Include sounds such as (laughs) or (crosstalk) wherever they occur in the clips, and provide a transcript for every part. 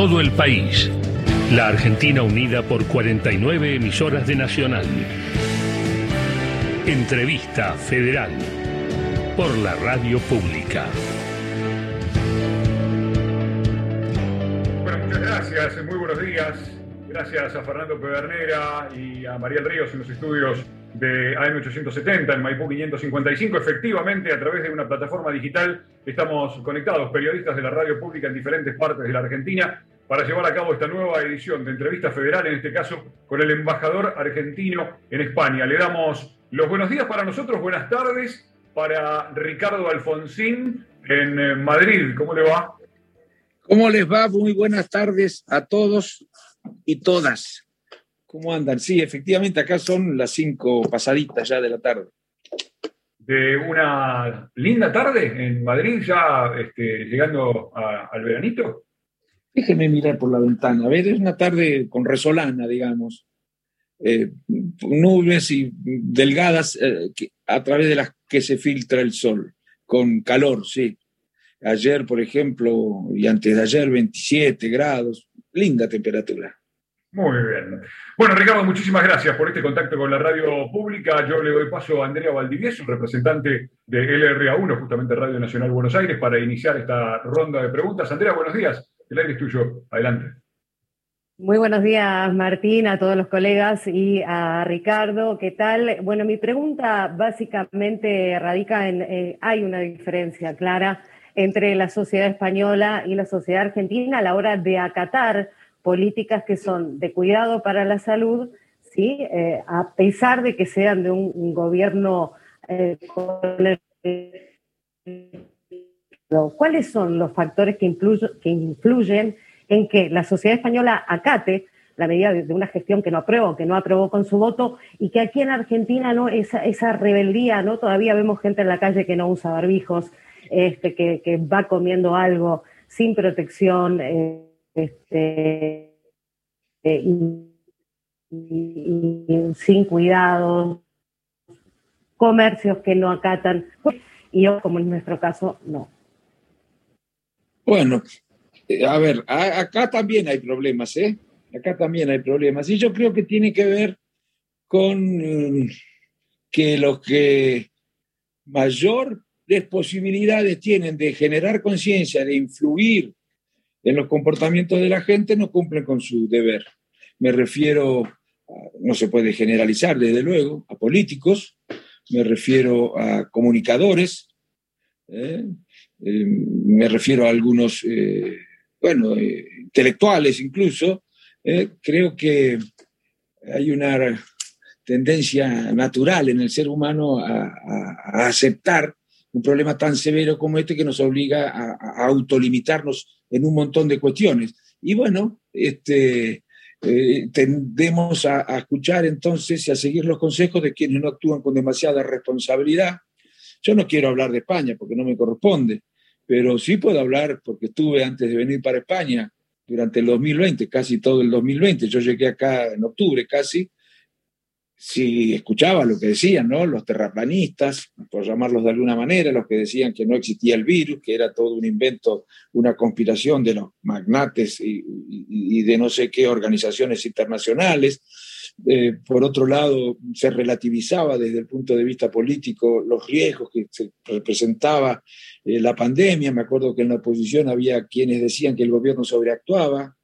todo el país. La Argentina unida por 49 emisoras de Nacional. Entrevista Federal por la Radio Pública. Bueno, muchas gracias, muy buenos días. Gracias a Fernando Pedernera y a María Ríos en los estudios de AM870 en Maipú 555. Efectivamente, a través de una plataforma digital estamos conectados, periodistas de la radio pública en diferentes partes de la Argentina, para llevar a cabo esta nueva edición de entrevista federal, en este caso con el embajador argentino en España. Le damos los buenos días para nosotros, buenas tardes para Ricardo Alfonsín en eh, Madrid. ¿Cómo le va? ¿Cómo les va? Muy buenas tardes a todos y todas. ¿Cómo andan? Sí, efectivamente, acá son las cinco pasaditas ya de la tarde. De una linda tarde en Madrid, ya este, llegando al veranito. Déjenme mirar por la ventana. A ver, es una tarde con resolana, digamos. Eh, nubes y delgadas eh, a través de las que se filtra el sol, con calor, sí. Ayer, por ejemplo, y antes de ayer, 27 grados, linda temperatura. Muy bien. Bueno, Ricardo, muchísimas gracias por este contacto con la radio pública. Yo le doy paso a Andrea Valdivieso, representante de LRA1, justamente Radio Nacional Buenos Aires, para iniciar esta ronda de preguntas. Andrea, buenos días. El aire es tuyo. Adelante. Muy buenos días, Martín, a todos los colegas y a Ricardo. ¿Qué tal? Bueno, mi pregunta básicamente radica en, eh, hay una diferencia clara entre la sociedad española y la sociedad argentina a la hora de acatar políticas que son de cuidado para la salud, ¿sí? Eh, a pesar de que sean de un, gobierno eh, ¿Cuáles son los factores que, influyen en que la sociedad española acate la medida de, una gestión que no aprobó, que no aprobó con su voto, y que aquí en Argentina no esa, esa rebeldía, ¿no? Todavía vemos gente en la calle que no usa barbijos, este, que, que va comiendo algo sin protección, eh, este, eh, y, sin cuidado, comercios que no acatan, y yo, como en nuestro caso, no. Bueno, eh, a ver, acá también hay problemas, ¿eh? Acá también hay problemas. Y yo creo que tiene que ver con mm, que los que mayores posibilidades tienen de generar conciencia, de influir en los comportamientos de la gente no cumplen con su deber. Me refiero, no se puede generalizar desde luego, a políticos, me refiero a comunicadores, ¿eh? Eh, me refiero a algunos, eh, bueno, intelectuales incluso. creo que hay una tendencia natural en el ser humano a aceptar un problema tan severo como este que nos obliga a, autolimitarnos en un montón de cuestiones. Y bueno, este, eh, tendemos a, escuchar entonces y a seguir los consejos de quienes no actúan con demasiada responsabilidad. Yo no quiero hablar de España porque no me corresponde, pero sí puedo hablar porque estuve antes de venir para España durante el 2020, casi todo el 2020. Yo llegué acá en octubre casi si escuchaba lo que decían, ¿no? Los terraplanistas, por llamarlos de alguna manera, los que decían que no existía el virus, que era todo un invento, una conspiración de los magnates y, de no sé qué organizaciones internacionales. Eh, por otro lado, se relativizaba desde el punto de vista político los riesgos que se representaba eh, la pandemia. Me acuerdo que en la oposición había quienes decían que el gobierno sobreactuaba,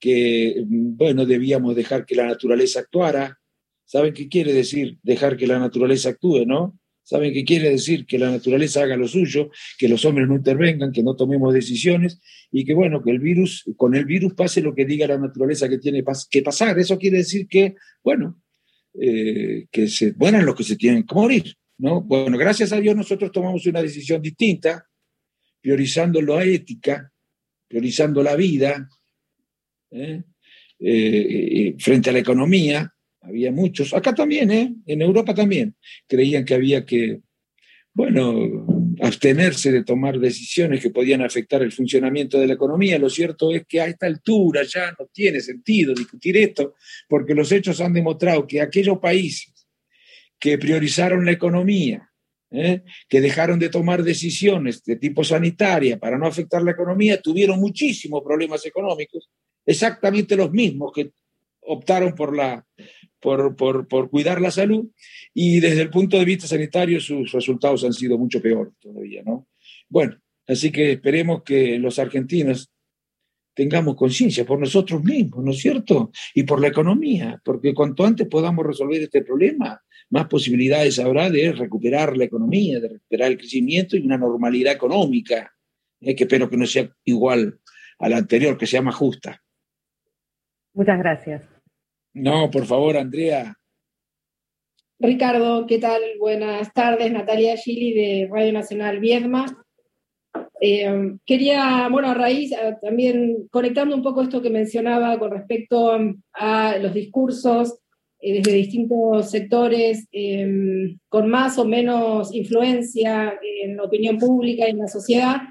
que, bueno, debíamos dejar que la naturaleza actuara ¿Saben qué quiere decir dejar que la naturaleza actúe, no? ¿Saben qué quiere decir que la naturaleza haga lo suyo, que los hombres no intervengan, que no tomemos decisiones y que, bueno, que el virus, con el virus pase lo que diga la naturaleza que tiene que pasar? Eso quiere decir que, bueno, eh, que se mueran los que se tienen que morir, ¿no? Bueno, gracias a Dios nosotros tomamos una decisión distinta, priorizando la ética, priorizando la vida, ¿eh? Eh, frente a la economía, había muchos, acá también, ¿eh? en Europa también, creían que había que, bueno, abstenerse de tomar decisiones que podían afectar el funcionamiento de la economía. Lo cierto es que a esta altura ya no tiene sentido discutir esto, porque los hechos han demostrado que aquellos países que priorizaron la economía, ¿eh? que dejaron de tomar decisiones de tipo sanitaria para no afectar la economía, tuvieron muchísimos problemas económicos, exactamente los mismos que optaron por, la, por, por, por cuidar la salud y desde el punto de vista sanitario sus resultados han sido mucho peores todavía, ¿no? Bueno, así que esperemos que los argentinos tengamos conciencia por nosotros mismos, ¿no es cierto? Y por la economía, porque cuanto antes podamos resolver este problema, más posibilidades habrá de recuperar la economía, de recuperar el crecimiento y una normalidad económica, eh, que espero que no sea igual a la anterior, que sea más justa. Muchas gracias. No, por favor, Andrea. Ricardo, ¿qué tal? Buenas tardes. Natalia Gili de Radio Nacional Viedma. Eh, quería, bueno, a raíz, también conectando un poco esto que mencionaba con respecto a los discursos eh, desde distintos sectores, em, con más o menos influencia en la opinión pública y en la sociedad.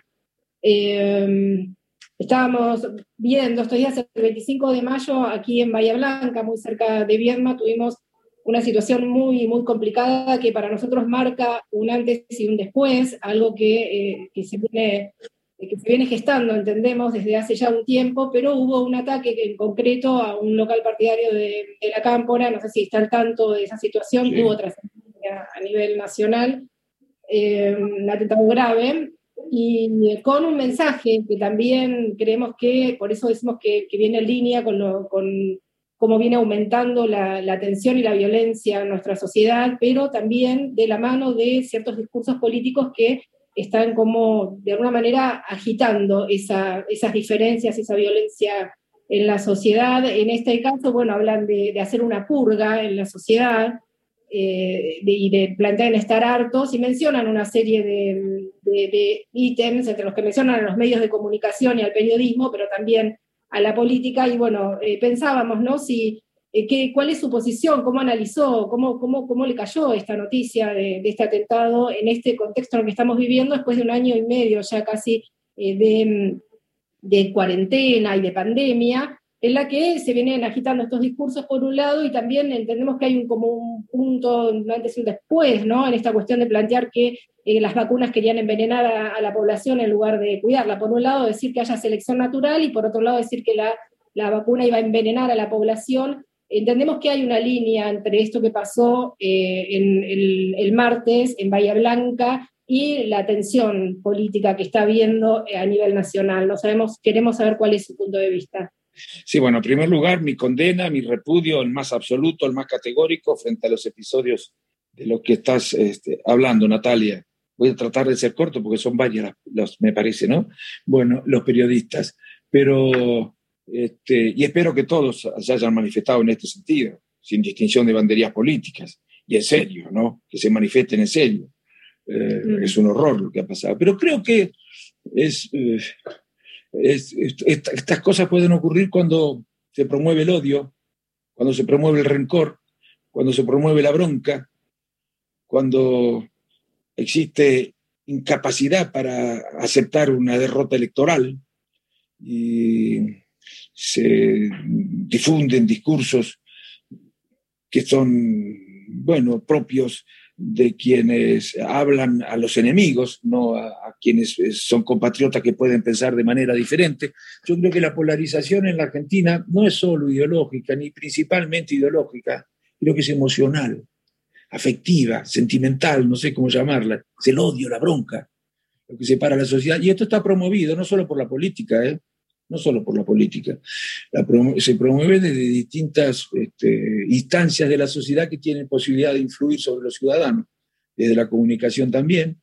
Estábamos viendo estos días, el 25 de mayo, aquí en Bahía Blanca, muy cerca de Viedma, tuvimos una situación muy, muy complicada que para nosotros marca un antes y un después, algo que, eh, que, se viene, que se viene gestando, entendemos, desde hace ya un tiempo, pero hubo un ataque en concreto a un local partidario de, de la Cámpora, no sé si está al tanto de esa situación, sí. tuvo trascendencia a nivel nacional, eh, un atentado grave, y con un mensaje que también creemos que, por eso decimos que, que viene en línea con, lo, con cómo viene aumentando la, la, tensión y la violencia en nuestra sociedad, pero también de la mano de ciertos discursos políticos que están como de alguna manera agitando esa, esas diferencias, esa violencia en la sociedad. En este caso, bueno, hablan de, de hacer una purga en la sociedad eh, de, y de plantear estar hartos y mencionan una serie de, de ítems, entre los que mencionan a los medios de comunicación y al periodismo, pero también a la política y bueno, eh, pensábamos, ¿no? Si, eh, ¿Cuál es su posición? ¿Cómo analizó? ¿Cómo, cómo, cómo le cayó esta noticia de, de, este atentado en este contexto en el que estamos viviendo después de un año y medio ya casi eh, de, de cuarentena y de pandemia? En la que se vienen agitando estos discursos por un lado y también entendemos que hay un, como un punto un antes y un después, ¿no? En esta cuestión de plantear que eh, las vacunas querían envenenar a, la población en lugar de cuidarla. Por un lado decir que haya selección natural y por otro lado decir que la, la vacuna iba a envenenar a la población. Entendemos que hay una línea entre esto que pasó eh, el, martes en Bahía Blanca y la tensión política que está habiendo a nivel nacional. No sabemos, queremos saber cuál es su punto de vista. Sí, bueno, en primer lugar, mi condena, mi repudio, el más absoluto, el más categórico frente a los episodios de lo que estás este, hablando, Natalia. Voy a tratar de ser corto porque son varias, los, me parece, ¿no? Bueno, los periodistas. Pero, este, y espero que todos se hayan manifestado en este sentido, sin distinción de banderías políticas, y en serio, ¿no? Que se manifiesten en serio. Eh, mm. Es un horror lo que ha pasado. Pero creo que es. Eh, es, es, estas cosas pueden ocurrir cuando se promueve el odio, cuando se promueve el rencor, cuando se promueve la bronca, cuando existe incapacidad para aceptar una derrota electoral y se difunden discursos que son, bueno, propios de quienes hablan a los enemigos, no a, quienes son compatriotas que pueden pensar de manera diferente. Yo creo que la polarización en la Argentina no es solo ideológica, ni principalmente ideológica, creo que es emocional, afectiva, sentimental, no sé cómo llamarla, es el odio, la bronca, lo que separa a la sociedad. Y esto está promovido no solo por la política, ¿eh? No solo por la política, se promueve desde distintas este, instancias de la sociedad que tienen posibilidad de influir sobre los ciudadanos, desde la comunicación también,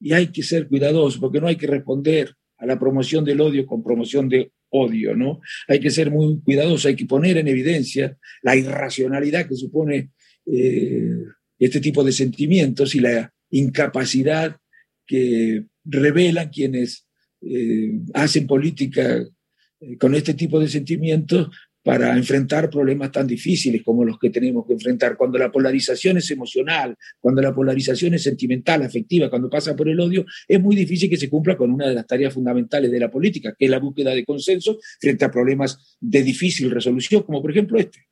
y hay que ser cuidadosos porque no hay que responder a la promoción del odio con promoción de odio, ¿no? Hay que ser muy cuidadosos, hay que poner en evidencia la irracionalidad que supone eh, este tipo de sentimientos y la incapacidad que revelan quienes eh, hacen política con este tipo de sentimientos para enfrentar problemas tan difíciles como los que tenemos que enfrentar. Cuando la polarización es emocional, cuando la polarización es sentimental, afectiva, cuando pasa por el odio, es muy difícil que se cumpla con una de las tareas fundamentales de la política, que es la búsqueda de consenso frente a problemas de difícil resolución, como por ejemplo este.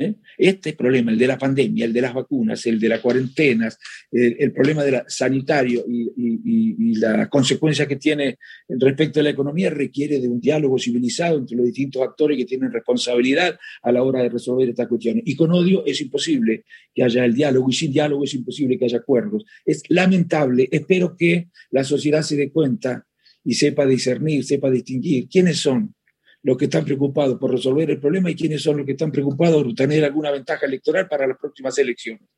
¿Eh? Este problema, el de la pandemia, el de las vacunas, el de las cuarentenas, el, problema de la, sanitario y, y, la consecuencia que tiene respecto a la economía requiere de un diálogo civilizado entre los distintos actores que tienen responsabilidad a la hora de resolver estas cuestiones. Y con odio es imposible que haya el diálogo y sin diálogo es imposible que haya acuerdos. Es lamentable. Espero que la sociedad se dé cuenta y sepa discernir, sepa distinguir quiénes son los que están preocupados por resolver el problema y quiénes son los que están preocupados por tener alguna ventaja electoral para las próximas elecciones.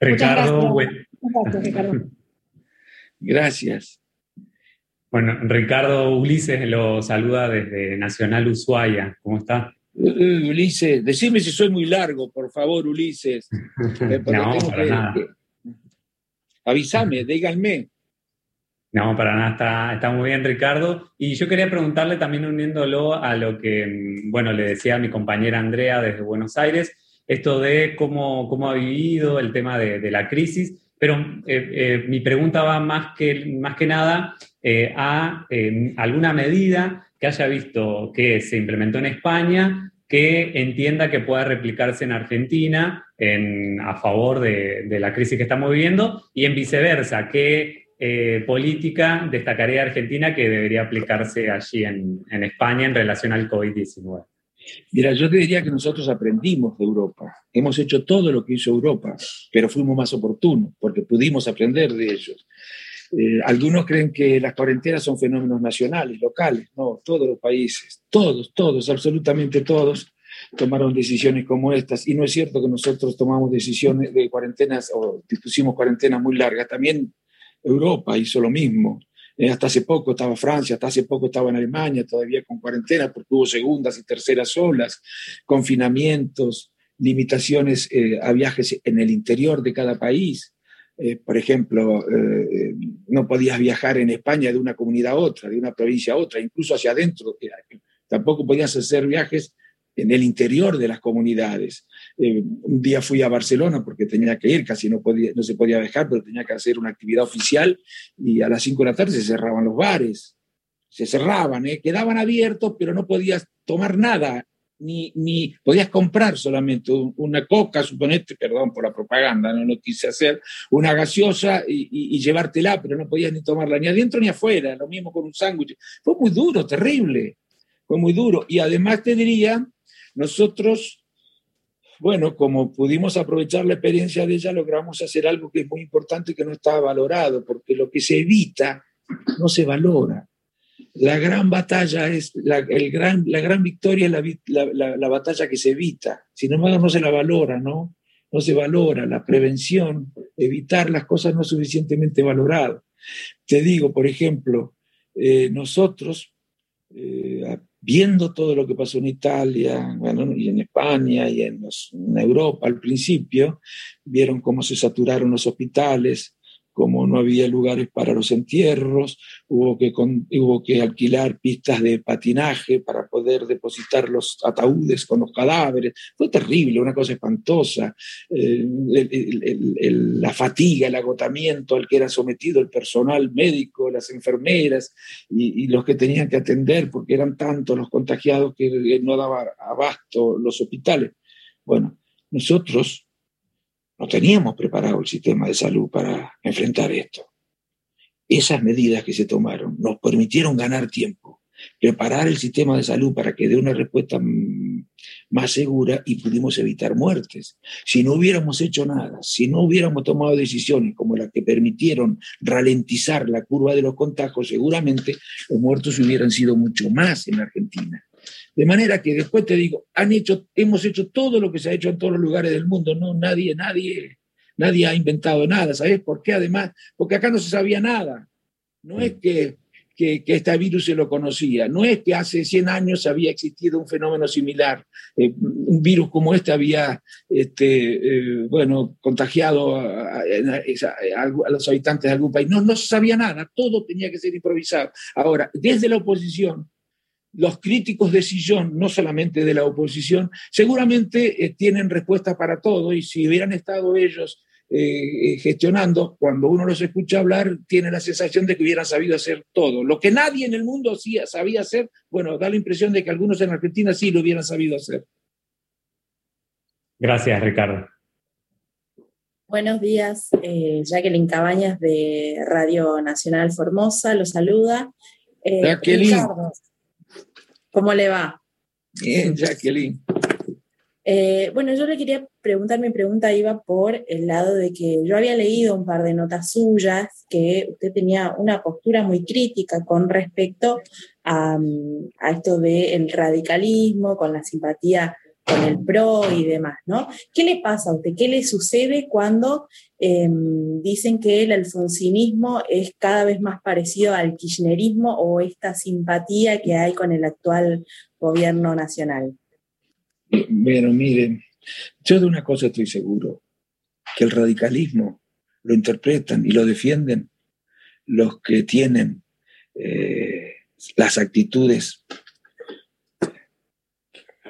Ricardo, (laughs) Gracias. Bueno, Ricardo Ulises lo saluda desde Nacional Ushuaia. ¿Cómo está? Ulises, decime si soy muy largo, por favor, Ulises. (laughs) no, para nada. Avísame, díganme. No, para nada, está, está, muy bien Ricardo. Y yo quería preguntarle también uniéndolo a lo que, mm, bueno, le decía a mi compañera Andrea desde Buenos Aires, esto de cómo, cómo ha vivido el tema de, la crisis, pero eh, eh, mi pregunta va más que, más que nada eh, a alguna medida que haya visto que se implementó en España que entienda que pueda replicarse en Argentina en, a favor de, de la crisis que estamos viviendo y en viceversa, que eh, política destacaría Argentina que debería aplicarse allí en, España en relación al COVID-19? Mira, yo te diría que nosotros aprendimos de Europa. Hemos hecho todo lo que hizo Europa, pero fuimos más oportunos porque pudimos aprender de ellos. Eh, algunos creen que las cuarentenas son fenómenos nacionales, locales. No, todos los países, todos, todos, absolutamente todos, tomaron decisiones como estas. Y no es cierto que nosotros tomamos decisiones de cuarentenas o dispusimos cuarentenas muy largas. También Europa hizo lo mismo. Eh, hasta hace poco estaba Francia, hasta hace poco estaba en Alemania, todavía con cuarentena, porque hubo segundas y terceras olas, confinamientos, limitaciones eh, a viajes en el interior de cada país. Eh, por ejemplo, no podías viajar en España de una comunidad a otra, de una provincia a otra, incluso hacia adentro. Tampoco podías hacer viajes en el interior de las comunidades. Eh, un día fui a Barcelona porque tenía que ir, casi no, podía, no se podía viajar, pero tenía que hacer una actividad oficial y a las 5 de la tarde se cerraban los bares, se cerraban, ¿eh? quedaban abiertos, pero no podías tomar nada, ni, ni podías comprar solamente una coca, suponete, perdón por la propaganda, no lo quise hacer, una gaseosa y, y, llevártela, pero no podías ni tomarla ni adentro ni afuera, lo mismo con un sándwich. Fue muy duro, terrible, fue muy duro. Y además te diría nosotros, bueno, como pudimos aprovechar la experiencia de ella, logramos hacer algo que es muy importante que no estaba valorado, porque lo que se evita no se valora. La gran batalla es, la, el gran, la gran victoria es la, la, batalla que se evita. Sin embargo, no se la valora, ¿no? No se valora la prevención, evitar las cosas no suficientemente valoradas. Te digo, por ejemplo, eh, nosotros eh, viendo todo lo que pasó en Italia, bueno, y en España y en, en, Europa al principio, vieron cómo se saturaron los hospitales, como no había lugares para los entierros, hubo que, hubo que alquilar pistas de patinaje para poder depositar los ataúdes con los cadáveres. Fue terrible, una cosa espantosa. Eh, la fatiga, el agotamiento al que era sometido el personal médico, las enfermeras y, y los que tenían que atender, porque eran tantos los contagiados que no daba abasto los hospitales. Bueno, nosotros no teníamos preparado el sistema de salud para enfrentar esto. Esas medidas que se tomaron nos permitieron ganar tiempo, preparar el sistema de salud para que dé una respuesta más segura y pudimos evitar muertes. Si no hubiéramos hecho nada, si no hubiéramos tomado decisiones como las que permitieron ralentizar la curva de los contagios, seguramente los muertos hubieran sido mucho más en Argentina. De manera que después te digo, han hecho, hemos hecho todo lo que se ha hecho en todos los lugares del mundo, no, nadie, nadie, nadie ha inventado nada, ¿sabes por qué? Además, porque acá no se sabía nada. No es que, que, este virus se lo conocía, no es que hace 100 años había existido un fenómeno similar, eh, un virus como este había, este, eh, bueno, contagiado a, a, los habitantes de algún país. No, no se sabía nada, todo tenía que ser improvisado. Ahora, desde la oposición, los críticos de sillón, no solamente de la oposición, seguramente eh, tienen respuesta para todo y si hubieran estado ellos eh, gestionando, cuando uno los escucha hablar, tiene la sensación de que hubieran sabido hacer todo. Lo que nadie en el mundo sabía hacer, bueno, da la impresión de que algunos en Argentina sí lo hubieran sabido hacer. Gracias, Ricardo. Buenos días, eh, Jacqueline Cabañas de Radio Nacional Formosa, lo saluda. Eh, Jacqueline. ¿Cómo le va? Bien, Jacqueline. Eh, bueno, yo le quería preguntar, mi pregunta iba por el lado de que yo había leído un par de notas suyas que usted tenía una postura muy crítica con respecto a, a esto del radicalismo, con la simpatía con el PRO y demás, ¿no? ¿Qué le pasa a usted? ¿Qué le sucede cuando em, dicen que el alfonsinismo es cada vez más parecido al kirchnerismo o esta simpatía que hay con el actual gobierno nacional? Bueno, miren, yo de una cosa estoy seguro, que el radicalismo lo interpretan y lo defienden los que tienen eh, las actitudes,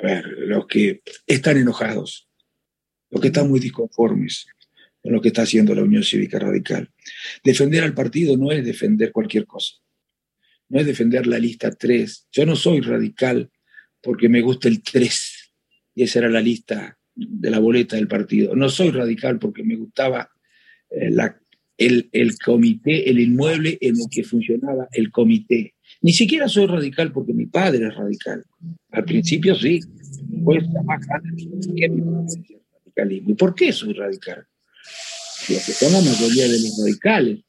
los que están enojados, los que están muy disconformes con lo que está haciendo la Unión Cívica Radical. Defender al partido no es defender cualquier cosa, no es defender la lista 3. Yo no soy radical porque me gusta el 3 y esa era la lista de la boleta del partido. No soy radical porque me gustaba eh, el, el, comité, el inmueble en el que funcionaba el comité. Ni siquiera soy radical porque mi padre es radical. Al principio sí, pues que radicalismo. ¿Y por qué soy radical? Porque son la mayoría de los radicales.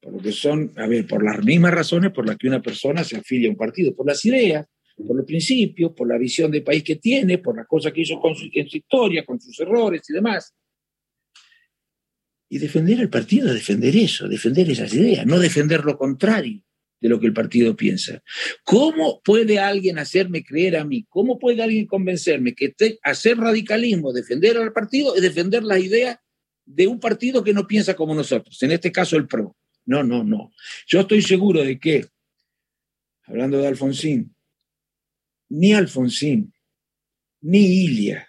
Por lo que son, a ver, por las mismas razones por las que una persona se afilia a un partido, por las ideas, por los principios, por la visión de país que tiene, por las cosas que hizo con en su historia, con sus errores y demás. Y defender el partido defender eso, defender esas ideas, no defender lo contrario de lo que el partido piensa. ¿Cómo puede alguien hacerme creer a mí? ¿Cómo puede alguien convencerme que hacer radicalismo, defender al partido, es defender las ideas de un partido que no piensa como nosotros? En este caso, el PRO. No, no, no. Yo estoy seguro de que, hablando de Alfonsín, ni Alfonsín, ni Ilia,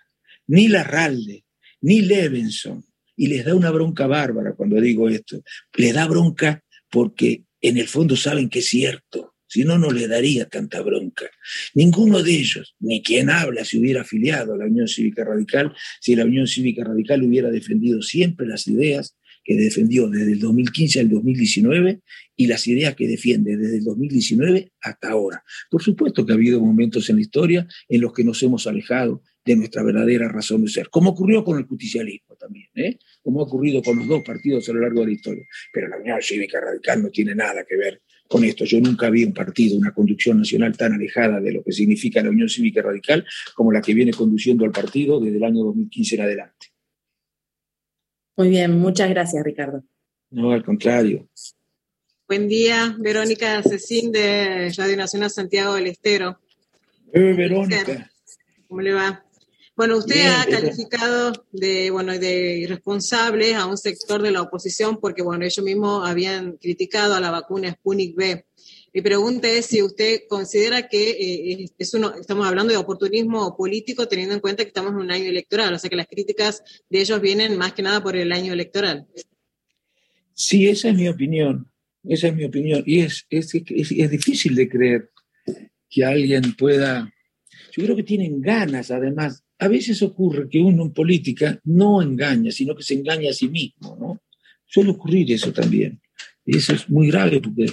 ni Larralde, ni Levenson. Y les da una bronca bárbara cuando digo esto. Les da bronca porque en el fondo saben que es cierto. Si no, no le daría tanta bronca. Ninguno de ellos, ni quien habla, se hubiera afiliado a la Unión Cívica Radical, si la Unión Cívica Radical hubiera defendido siempre las ideas que defendió desde el 2015 al 2019 y las ideas que defiende desde el 2019 hasta ahora. Por supuesto que ha habido momentos en la historia en los que nos hemos alejado de nuestra verdadera razón de ser, como ocurrió con el justicialismo también, ¿eh? como ha ocurrido con los dos partidos a lo largo de la historia. Pero la Unión Cívica Radical no tiene nada que ver con esto. Yo nunca vi un partido, una conducción nacional tan alejada de lo que significa la Unión Cívica Radical como la que viene conduciendo al partido desde el año 2015 en adelante. Muy bien, muchas gracias, Ricardo. No, al contrario. Buen día, Verónica Cecín de Radio Nacional Santiago del Estero. Eh, Verónica. ¿Cómo le va? Bueno, usted ha calificado de, bueno, de irresponsable a un sector de la oposición porque, bueno, ellos mismos habían criticado a la vacuna Sputnik B. Mi pregunta es si usted considera que eh, es uno, estamos hablando de oportunismo político teniendo en cuenta que estamos en un año electoral, o sea que las críticas de ellos vienen más que nada por el año electoral. Sí, esa es mi opinión, esa es mi opinión. Y es, es, es, difícil de creer que alguien pueda, yo creo que tienen ganas además. A veces ocurre que uno en política no engaña, sino que se engaña a sí mismo, ¿no? Suele ocurrir eso también. Y eso es muy grave porque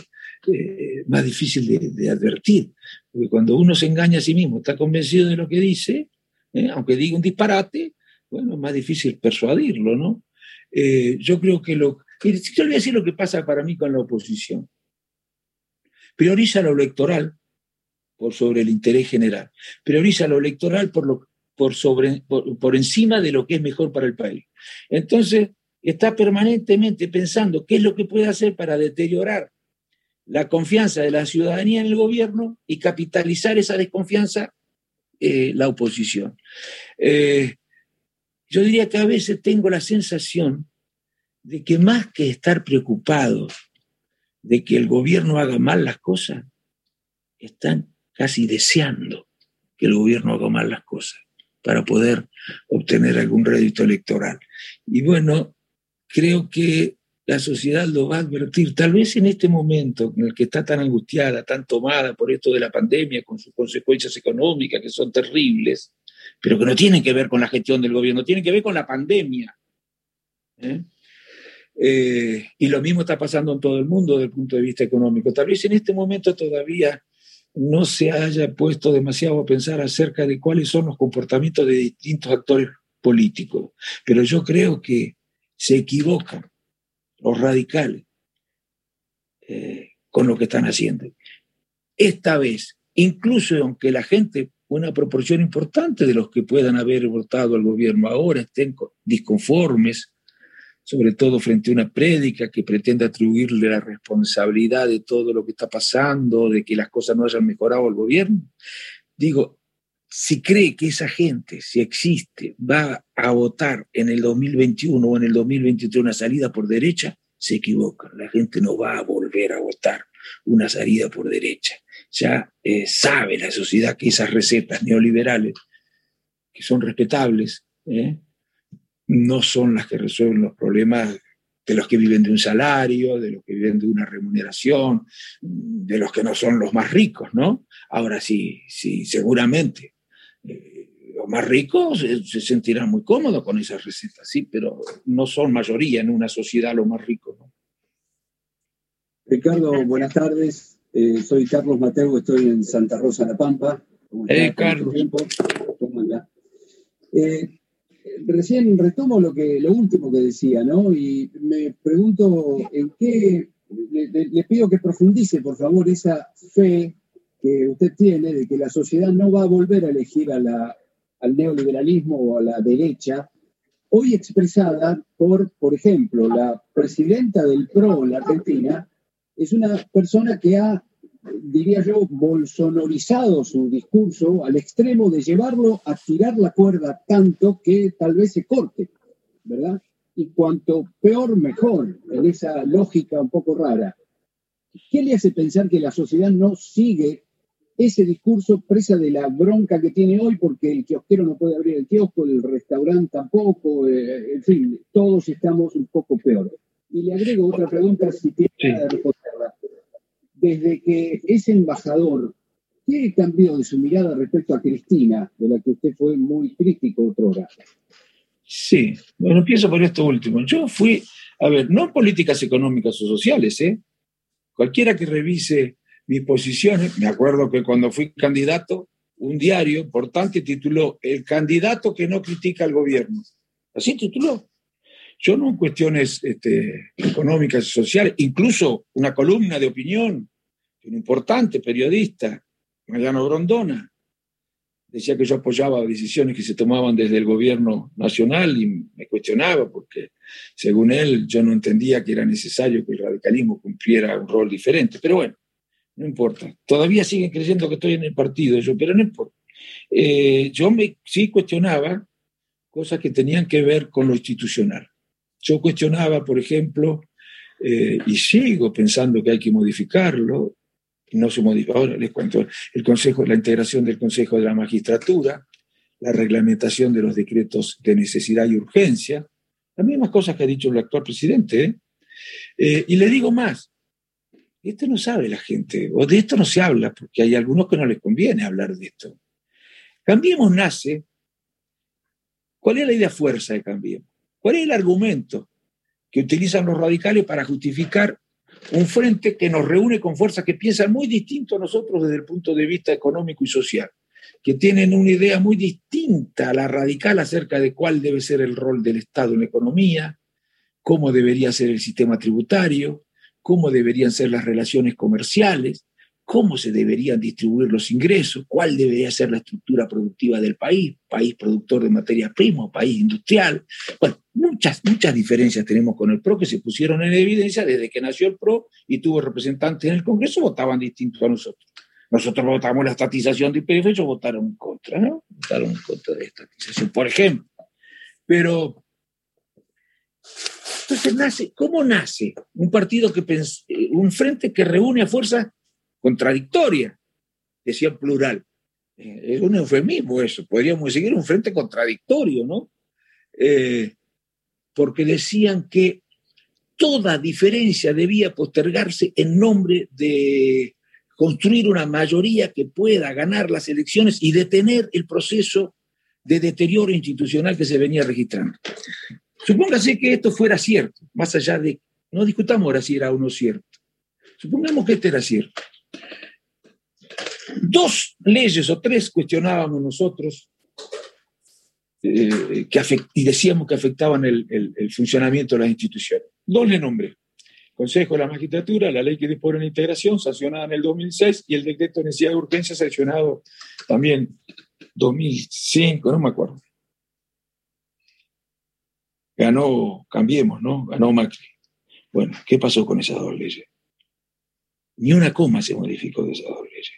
eh, más difícil de, advertir. Porque cuando uno se engaña a sí mismo, está convencido de lo que dice, eh, aunque diga un disparate, bueno, es más difícil persuadirlo, ¿no? Eh, yo creo que lo... Yo le voy a decir lo que pasa para mí con la oposición. Prioriza lo electoral por sobre el interés general. Prioriza lo electoral por, lo, por, sobre, por encima de lo que es mejor para el país. Entonces, está permanentemente pensando qué es lo que puede hacer para deteriorar la confianza de la ciudadanía en el gobierno y capitalizar esa desconfianza eh, la oposición. Eh, yo diría que a veces tengo la sensación de que más que estar preocupados de que el gobierno haga mal las cosas, están casi deseando que el gobierno haga mal las cosas para poder obtener algún rédito electoral. Y bueno, creo que la sociedad lo va a advertir, tal vez en este momento en el que está tan angustiada, tan tomada por esto de la pandemia, con sus consecuencias económicas que son terribles, pero que no tienen que ver con la gestión del gobierno, tienen que ver con la pandemia. ¿eh? Eh, y lo mismo está pasando en todo el mundo desde el punto de vista económico. Tal vez en este momento todavía no se haya puesto demasiado a pensar acerca de cuáles son los comportamientos de distintos actores políticos, pero yo creo que se equivocan los radicales eh, con lo que están haciendo. Esta vez, incluso aunque la gente, una proporción importante de los que puedan haber votado al gobierno ahora estén disconformes, sobre todo frente a una prédica que pretende atribuirle la responsabilidad de todo lo que está pasando, de que las cosas no hayan mejorado al gobierno. Digo, si cree que esa gente, si existe, va a votar en el 2021 o en el 2023 una salida por derecha, se equivoca. La gente no va a volver a votar una salida por derecha. Ya eh, sabe la sociedad que esas recetas neoliberales, que son respetables, ¿eh? No son las que resuelven los problemas de los que viven de un salario, de los que viven de una remuneración, de los que no son los más ricos, ¿no? Ahora sí, sí, seguramente. Eh, los más ricos se, sentirán muy cómodos con esas recetas, sí, pero no son mayoría en una sociedad los más ricos, ¿no? Ricardo, buenas tardes. Eh, soy Carlos Mateo, estoy en Santa Rosa, La Pampa. Eh, Carlos. ¿Cómo eh, recién retomo lo, que, lo último que decía, ¿no? Y me pregunto en qué, le, pido que profundice, por favor, esa fe que usted tiene de que la sociedad no va a volver a elegir a la, al neoliberalismo o a la derecha, hoy expresada por, por ejemplo, la presidenta del PRO en la Argentina, es una persona que ha diría yo, bolsonorizado su discurso al extremo de llevarlo a tirar la cuerda tanto que tal vez se corte, ¿verdad? Y cuanto peor, mejor, en esa lógica un poco rara. ¿Qué le hace pensar que la sociedad no sigue ese discurso presa de la bronca que tiene hoy porque el kiosquero no puede abrir el kiosco, el restaurante tampoco, eh, en fin, todos estamos un poco peor? Y le agrego otra pregunta si tiene sí desde que es embajador, ¿qué cambió de su mirada respecto a Cristina, de la que usted fue muy crítico otrora? Sí, bueno, empiezo por esto último. Yo fui, a ver, no políticas económicas o sociales, ¿eh? Cualquiera que revise mis posiciones, me acuerdo que cuando fui candidato, un diario importante tituló El candidato que no critica al gobierno. Así tituló. Yo no en cuestiones este, económicas y sociales, incluso una columna de opinión un importante periodista, Mariano Grondona, decía que yo apoyaba decisiones que se tomaban desde el gobierno nacional y me cuestionaba porque, según él, yo no entendía que era necesario que el radicalismo cumpliera un rol diferente. Pero bueno, no importa. Todavía siguen creyendo que estoy en el partido, yo, pero no importa. Eh, yo me, sí cuestionaba cosas que tenían que ver con lo institucional. Yo cuestionaba, por ejemplo, eh, y sigo pensando que hay que modificarlo, no se modificó. Ahora les cuento el consejo, la integración del Consejo de la Magistratura, la reglamentación de los decretos de necesidad y urgencia, las mismas cosas que ha dicho el actual presidente. ¿eh? Eh, y le digo más, esto no sabe la gente, o de esto no se habla, porque hay algunos que no les conviene hablar de esto. Cambiemos nace. ¿Cuál es la idea fuerza de Cambiemos? ¿Cuál es el argumento que utilizan los radicales para justificar un frente que nos reúne con fuerzas que piensan muy distinto a nosotros desde el punto de vista económico y social, que tienen una idea muy distinta a la radical acerca de cuál debe ser el rol del Estado en la economía, cómo debería ser el sistema tributario, cómo deberían ser las relaciones comerciales, cómo se deberían distribuir los ingresos, cuál debería ser la estructura productiva del país, país productor de materias primas, país industrial. Bueno, muchas, muchas diferencias tenemos con el PRO que se pusieron en evidencia desde que nació el PRO y tuvo representantes en el Congreso, votaban distintos a nosotros. Nosotros votamos la estatización de IPF, ellos votaron en contra, ¿no? Votaron en contra de la estatización, por ejemplo. Pero, entonces nace, ¿cómo nace un partido que, un frente que reúne a fuerzas contradictoria, decía plural. Eh, es un eufemismo eso, podríamos seguir un frente contradictorio, ¿no? Eh, porque decían que toda diferencia debía postergarse en nombre de construir una mayoría que pueda ganar las elecciones y detener el proceso de deterioro institucional que se venía registrando. Supóngase que esto fuera cierto, más allá de, no discutamos ahora si era o no cierto. Supongamos que esto era cierto. Dos leyes o tres cuestionábamos nosotros eh, que y decíamos que afectaban el, funcionamiento de las instituciones. Dos le nombré. Consejo de la Magistratura, la ley que dispone la integración, sancionada en el 2006, y el decreto de necesidad de urgencia sancionado también 2005, no me acuerdo. Ganó, cambiemos, ¿no? Ganó Macri. Bueno, ¿qué pasó con esas dos leyes? Ni una coma se modificó de esas dos leyes.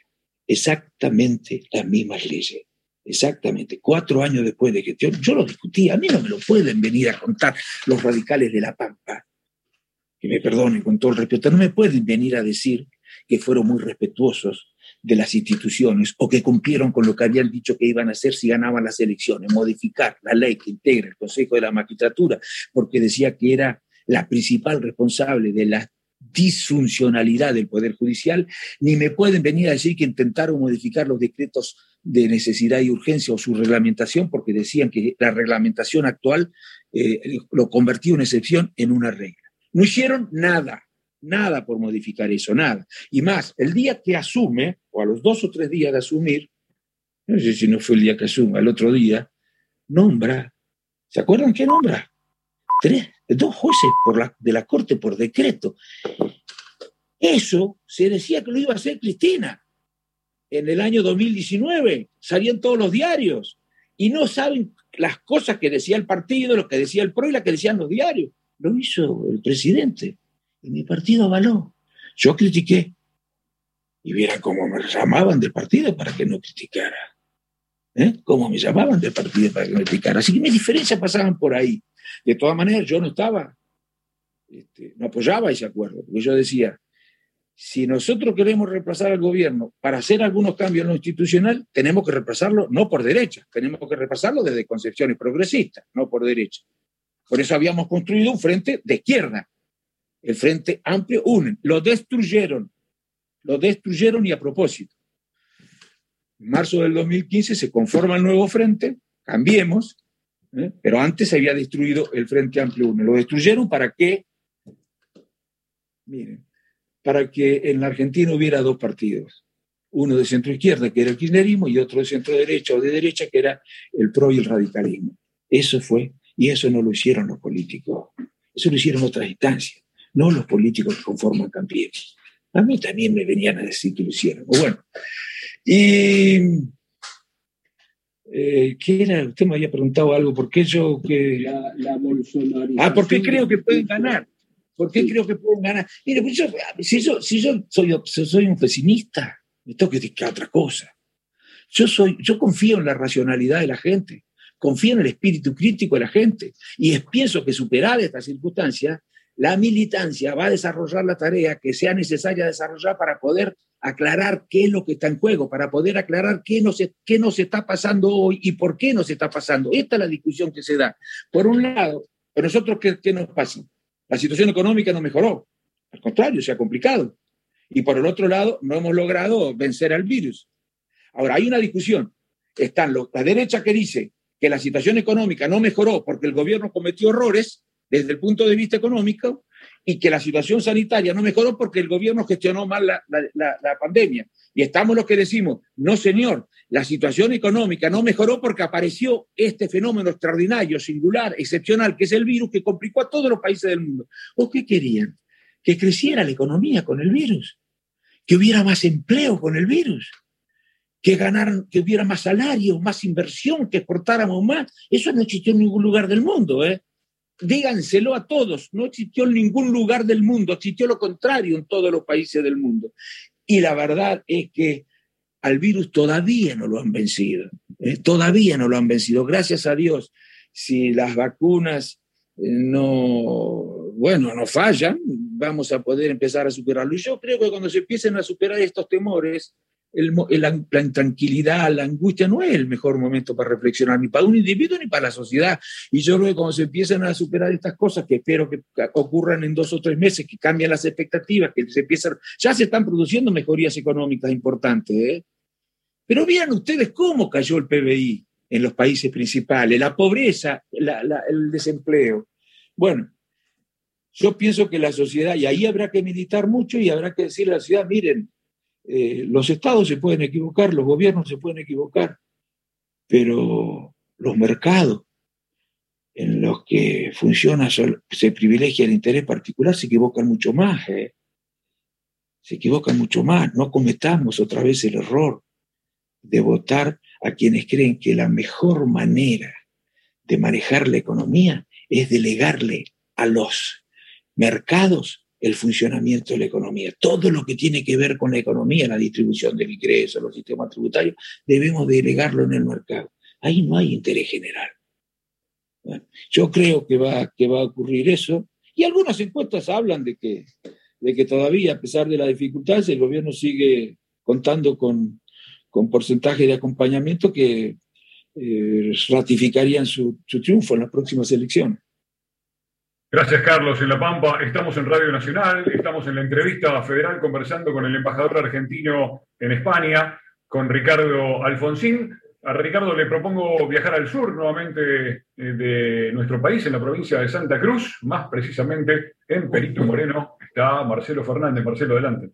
Exactamente las mismas leyes. Exactamente, cuatro años después de que yo, yo lo discutí, a mí no me lo pueden venir a contar los radicales de La Pampa, que me perdonen con todo el respeto, no me pueden venir a decir que fueron muy respetuosos de las instituciones o que cumplieron con lo que habían dicho que iban a hacer si ganaban las elecciones, modificar la ley que integra el Consejo de la Magistratura, porque decía que era la principal responsable de la disfuncionalidad del Poder Judicial, ni me pueden venir a decir que intentaron modificar los decretos de necesidad y urgencia o su reglamentación, porque decían que la reglamentación actual eh, lo convertía una excepción en una regla. No hicieron nada, nada por modificar eso, nada. Y más, el día que asume, o a los dos o tres días de asumir, no sé si no fue el día que asume, al otro día, nombra, ¿se acuerdan qué nombra? Tres, dos jueces de la Corte por decreto. Eso se decía que lo iba a hacer Cristina en el año 2019, salían todos los diarios y no saben las cosas que decía el partido, lo que decía el PRO y las que decían los diarios. Lo hizo el presidente y mi partido avaló. Yo critiqué y vieran cómo me llamaban del partido para que no criticara. ¿Eh? Cómo me llamaban del partido para que no criticara. Así que mis diferencias pasaban por ahí. De todas maneras, yo no estaba, este, no apoyaba ese acuerdo, porque yo decía, si nosotros queremos reemplazar al gobierno para hacer algunos cambios en lo institucional, tenemos que reemplazarlo no por derecha, tenemos que reemplazarlo desde concepciones progresistas, no por derecha. Por eso habíamos construido un frente de izquierda, el Frente Amplio UNE. Lo destruyeron, lo destruyeron y a propósito. En marzo del 2015 se conforma el nuevo frente, cambiemos, ¿eh? pero antes se había destruido el Frente Amplio UNE. Lo destruyeron para que, miren, para que en la Argentina hubiera dos partidos, uno de centro izquierda, que era el kirchnerismo, y otro de centro derecha o de derecha, que era el PRO y el radicalismo. Eso fue, y eso no lo hicieron los políticos, eso lo hicieron otras instancias, no los políticos que conforman Campiemos. A mí también me venían a decir que lo hicieron. Bueno, y eh, ¿qué era? Usted me había preguntado algo, ¿por qué yo que... La, la Ah, porque creo que pueden ganar. ¿Por qué creo que pueden ganar? Mire, pues yo, si, yo, si yo soy, soy un pesimista, me tengo que dedicar a otra cosa. Yo, soy, yo confío en la racionalidad de la gente, confío en el espíritu crítico de la gente y pienso que superada esta circunstancia, la militancia va a desarrollar la tarea que sea necesaria desarrollar para poder aclarar qué es lo que está en juego, para poder aclarar qué nos, qué nos está pasando hoy y por qué nos está pasando. Esta es la discusión que se da. Por un lado, ¿pero nosotros qué, qué nos pasa? La situación económica no mejoró, al contrario, se ha complicado. Y por el otro lado, no hemos logrado vencer al virus. Ahora, hay una discusión. Están la derecha que dice que la situación económica no mejoró porque el gobierno cometió errores desde el punto de vista económico y que la situación sanitaria no mejoró porque el gobierno gestionó mal la, pandemia. Y estamos los que decimos, no señor, la situación económica no mejoró porque apareció este fenómeno extraordinario, singular, excepcional, que es el virus que complicó a todos los países del mundo. ¿O qué querían? Que creciera la economía con el virus, que hubiera más empleo con el virus, que ganaran, que hubiera más salario, más inversión, que exportáramos más. Eso no existió en ningún lugar del mundo, ¿eh? Díganselo a todos, no existió en ningún lugar del mundo, existió lo contrario en todos los países del mundo. Y la verdad es que al virus todavía no lo han vencido, ¿eh? todavía no lo han vencido. Gracias a Dios, si las vacunas eh, no, bueno, no fallan, vamos a poder empezar a superarlo. Y yo creo que cuando se empiecen a superar estos temores, la intranquilidad, la angustia no es el mejor momento para reflexionar, ni para un individuo ni para la sociedad. Y yo creo que cuando se empiezan a superar estas cosas, que espero que ocurran en dos o tres meses, que cambian las expectativas, que se empiezan, ya se están produciendo mejorías económicas importantes. ¿eh? Pero vean ustedes cómo cayó el PBI en los países principales, la pobreza, el desempleo. Bueno, yo pienso que la sociedad, y ahí habrá que meditar mucho y habrá que decirle a la sociedad, miren, eh, los estados se pueden equivocar, los gobiernos se pueden equivocar, pero los mercados en los que funciona, se privilegia el interés particular, se equivocan mucho más. ¿eh? Se equivocan mucho más. No cometamos otra vez el error de votar a quienes creen que la mejor manera de manejar la economía es delegarle a los mercados el funcionamiento de la economía. Todo lo que tiene que ver con la economía, la distribución del ingreso, los sistemas tributarios, debemos delegarlo en el mercado. Ahí no hay interés general. yo creo que va, que va a ocurrir eso. Y algunas encuestas hablan de que, de que todavía, a pesar de las dificultades, el gobierno sigue contando con, con porcentajes de acompañamiento que eh, ratificarían su, su triunfo en las próximas elecciones. Gracias, Carlos. En La Pampa estamos en Radio Nacional, estamos en la entrevista federal conversando con el embajador argentino en España, con Ricardo Alfonsín. A Ricardo le propongo viajar al sur nuevamente eh, de nuestro país, en la provincia de Santa Cruz, más precisamente en Perito Moreno. Está Marcelo Fernández. Marcelo, adelante.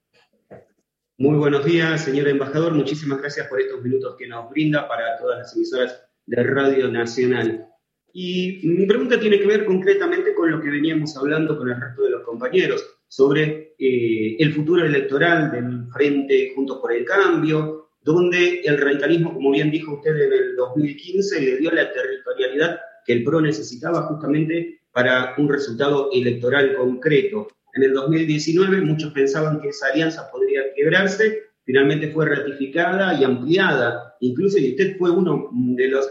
Muy buenos días, señor embajador. Muchísimas gracias por estos minutos que nos brinda para todas las emisoras de Radio Nacional. Y mi pregunta tiene que ver concretamente con lo que veníamos hablando con el resto de los compañeros, sobre eh, el futuro electoral del Frente Juntos por el Cambio, donde el radicalismo, como bien dijo usted en el 2015, le dio la territorialidad que el PRO necesitaba justamente para un resultado electoral concreto. En el 2019 muchos pensaban que esa alianza podría quebrarse, finalmente fue ratificada y ampliada, incluso y usted fue uno de los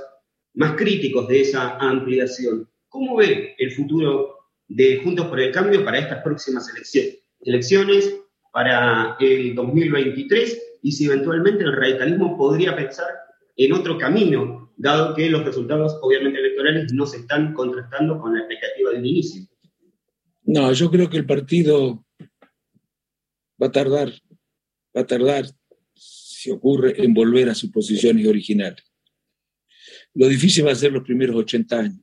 más críticos de esa ampliación. ¿Cómo ve el futuro de Juntos por el Cambio para estas próximas elecciones? Elecciones para el 2023 y si eventualmente el radicalismo podría pensar en otro camino, dado que los resultados obviamente electorales no se están contrastando con la expectativa de un inicio. No, yo creo que el partido va a tardar, va a tardar, si ocurre, en volver a sus posiciones originales. Lo difícil va a ser los primeros 80 años,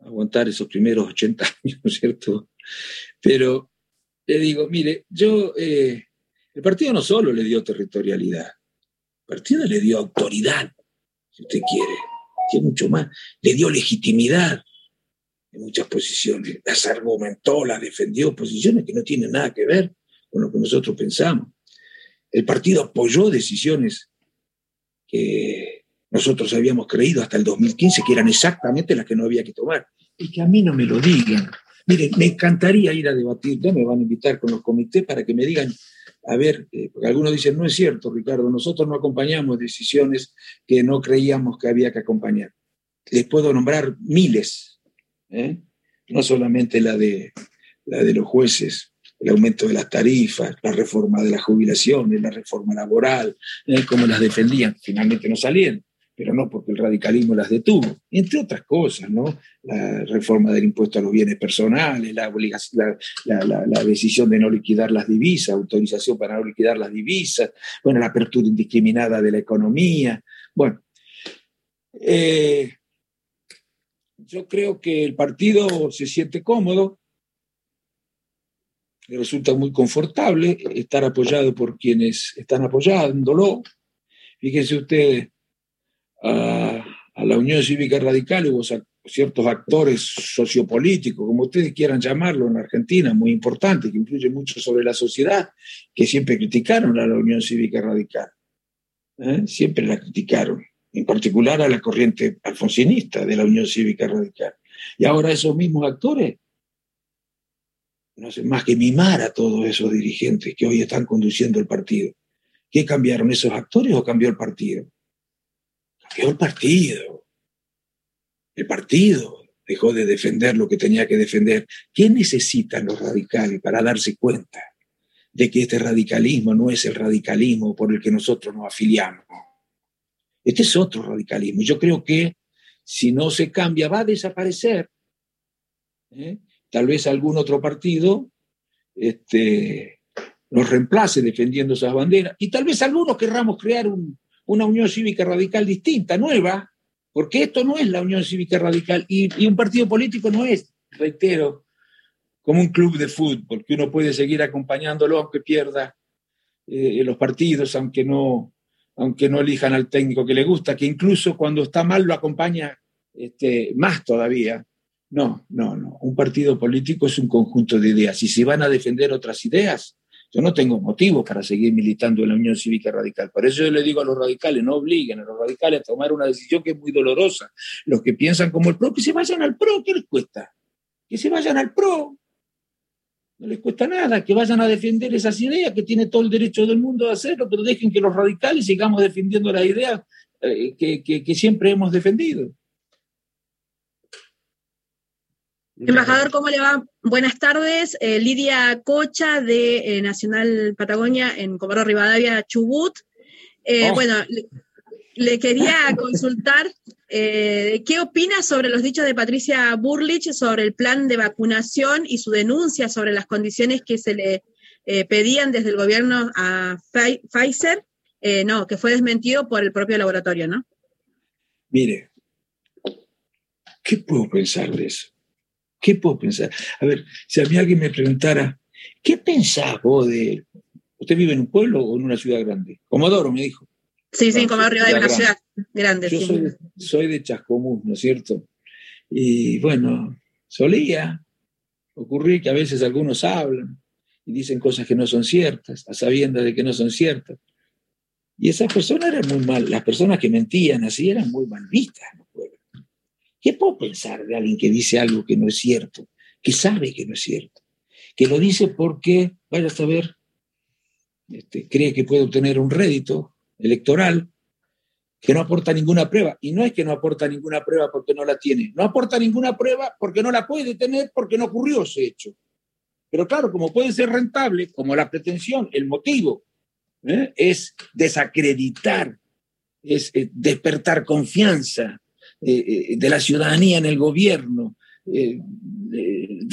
aguantar esos primeros 80 (laughs) años, ¿no es cierto? Pero le digo, mire, yo, eh, el partido no solo le dio territorialidad, el partido le dio autoridad, si usted quiere, que mucho más, le dio legitimidad en muchas posiciones, las argumentó, las defendió, posiciones que no tienen nada que ver con lo que nosotros pensamos. El partido apoyó decisiones que nosotros habíamos creído hasta el 2015 que eran exactamente las que no había que tomar. Y que a mí no me lo digan. Miren, me encantaría ir a debatir, ya me van a invitar con los comités para que me digan, a ver, eh, porque algunos dicen, no es cierto, Ricardo, nosotros no acompañamos decisiones que no creíamos que había que acompañar. Les puedo nombrar miles, ¿eh? no solamente la de, la de los jueces, el aumento de las tarifas, la reforma de las jubilaciones, la reforma laboral, ¿eh? como las defendían, finalmente no salieron pero no porque el radicalismo las detuvo, entre otras cosas, ¿no? La reforma del impuesto a los bienes personales, la, obligación, la, decisión de no liquidar las divisas, autorización para no liquidar las divisas, bueno, la apertura indiscriminada de la economía. Bueno, eh, yo creo que el partido se siente cómodo, le resulta muy confortable estar apoyado por quienes están apoyándolo. Fíjense ustedes, a, la Unión Cívica Radical hubo ciertos actores sociopolíticos, como ustedes quieran llamarlo en Argentina, muy importantes, que influyen mucho sobre la sociedad, que siempre criticaron a la Unión Cívica Radical. ¿eh? Siempre la criticaron, en particular a la corriente alfonsinista de la Unión Cívica Radical. Y ahora esos mismos actores no hacen más que mimar a todos esos dirigentes que hoy están conduciendo el partido. ¿Qué cambiaron esos actores o cambió el partido? Cambió el partido. El partido dejó de defender lo que tenía que defender. ¿Qué necesitan los radicales para darse cuenta de que este radicalismo no es el radicalismo por el que nosotros nos afiliamos. Este es otro radicalismo. Yo creo que si no se cambia va a desaparecer. ¿eh? Tal vez algún otro partido este, nos reemplace defendiendo esas banderas y tal vez algunos querramos crear una unión cívica radical distinta, nueva, porque esto no es la unión cívica radical y, un partido político no es, reitero, como un club de fútbol, que uno puede seguir acompañándolo aunque pierda eh, los partidos, aunque no, aunque no elijan al técnico que le gusta, que incluso cuando está mal lo acompaña este, más todavía. No, no, no. Un partido político es un conjunto de ideas. Y si van a defender otras ideas, yo no tengo motivo para seguir militando en la Unión Cívica Radical. Por eso yo le digo a los radicales, no obliguen a los radicales a tomar una decisión que es muy dolorosa. Los que piensan como el PRO, que se vayan al PRO, ¿qué les cuesta? Que se vayan al PRO, no les cuesta nada que vayan a defender esas ideas, que tiene todo el derecho del mundo a hacerlo, pero dejen que los radicales sigamos defendiendo las ideas eh, que, siempre hemos defendido. Embajador, ¿cómo le va? Buenas tardes. Eh, Lidia Cocha de eh, Nacional Patagonia en Comodoro Rivadavia, Chubut. Oh. Bueno, le quería (laughs) consultar eh, qué opina sobre los dichos de Patricia Burlich sobre el plan de vacunación y su denuncia sobre las condiciones que se le eh, pedían desde el gobierno a Pfizer, eh, no, que fue desmentido por el propio laboratorio, ¿no? Mire, ¿qué puedo pensar de eso? ¿Qué puedo pensar? A ver, si a mí alguien me preguntara, ¿qué pensás vos de... ¿Usted vive en un pueblo o en una ciudad grande? Comodoro, me dijo. Sí, sí, como arriba de una ciudad grande. Yo soy, de Chascomús, ¿no es cierto? Y bueno, solía ocurrir que a veces algunos hablan y dicen cosas que no son ciertas, a sabiendas de que no son ciertas. Y esas personas eran muy mal, las personas que mentían así eran muy mal vistas. ¿Qué puedo pensar de alguien que dice algo que no es cierto, que sabe que no es cierto, que lo dice porque, vaya a saber, este, cree que puede obtener un rédito electoral que no aporta ninguna prueba. Y no es que no aporta ninguna prueba porque no la tiene, no aporta ninguna prueba porque no la puede tener porque no ocurrió ese hecho. Pero claro, como puede ser rentable, como la pretensión, el motivo ¿eh? es desacreditar, es eh, despertar confianza eh, de la ciudadanía en el gobierno,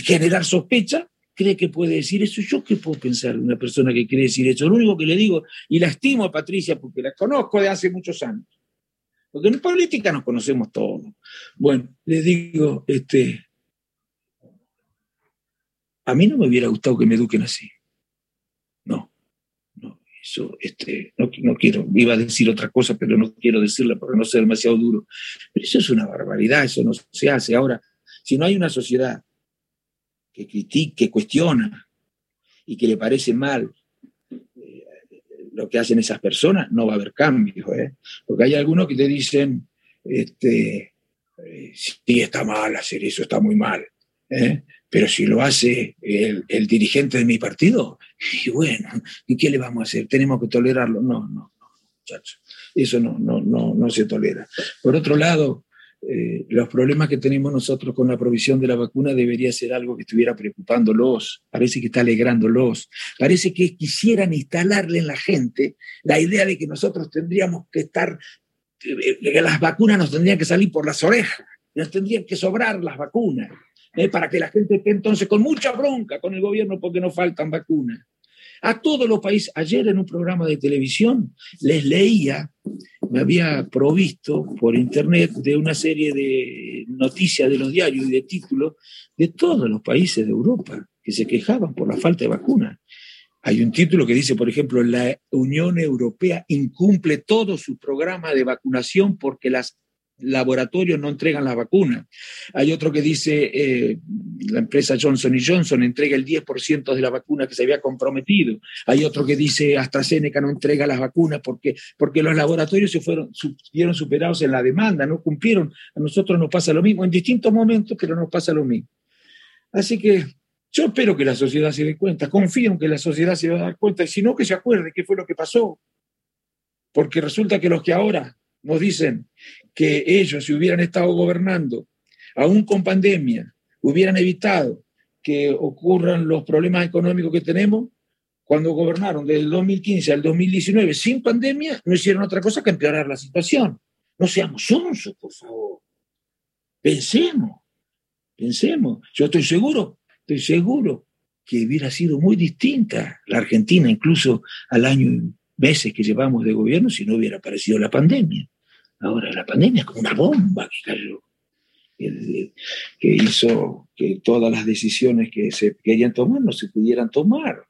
generar sospecha, cree que puede decir eso. ¿Yo qué puedo pensar de una persona que quiere decir eso? Lo único que le digo, y la estimo a Patricia porque la conozco de hace muchos años, porque en política nos conocemos todos. Bueno, le digo, este, a mí no me hubiera gustado que me eduquen así. Eso, este, no, no quiero, iba a decir otra cosa, pero no quiero decirla porque no sea demasiado duro. Pero eso es una barbaridad, eso no se hace. Ahora, si no hay una sociedad que critica, que cuestiona y que le parece mal eh, lo que hacen esas personas, no va a haber cambios. ¿eh? Porque hay algunos que te dicen, este, eh, sí, está mal hacer eso, está muy mal. Pero si lo hace el, el, dirigente de mi partido, (laughs) y bueno, ¿y qué le vamos a hacer? ¿Tenemos que tolerarlo? No, no, no, muchachos. Eso no, no, no, no se tolera. Por otro lado, eh, los problemas que tenemos nosotros con la provisión de la vacuna debería ser algo que estuviera preocupándolos, parece que está alegrándolos, parece que quisieran instalarle en la gente la idea de que nosotros tendríamos que estar, eh, que las vacunas nos tendrían que salir por las orejas, nos tendrían que sobrar las vacunas, para que la gente esté entonces con mucha bronca con el gobierno porque nos faltan vacunas. A todos los países, ayer en un programa de televisión les leía me había provisto por internet de una serie de noticias de los diarios y de títulos de todos los países de Europa que se quejaban por la falta de vacunas. Hay un título que dice, por ejemplo, la Unión Europea incumple todo su programa de vacunación porque las laboratorios no entregan la vacuna. Hay otro que dice, eh, la empresa Johnson Johnson entrega el 10% de la vacuna que se había comprometido. Hay otro que dice, AstraZeneca no entrega las vacunas porque, porque los laboratorios se fueron, superados en la demanda, no cumplieron. A nosotros nos pasa lo mismo, en distintos momentos, pero nos pasa lo mismo. Así que yo espero que la sociedad se dé cuenta, confío en que la sociedad se va a dar cuenta, y si no, que se acuerde qué fue lo que pasó. Porque resulta que los que ahora nos dicen que ellos, si hubieran estado gobernando, aún con pandemia, hubieran evitado que ocurran los problemas económicos que tenemos, cuando gobernaron desde el 2015 al 2019 sin pandemia, no hicieron otra cosa que empeorar la situación. No seamos sonsos, por favor. Pensemos, pensemos. Yo estoy seguro, estoy seguro que hubiera sido muy distinta la Argentina, incluso al año y meses que llevamos de gobierno, si no hubiera aparecido la pandemia. Ahora la pandemia es como una bomba que cayó, que hizo que todas las decisiones que se querían tomar no se pudieran tomar,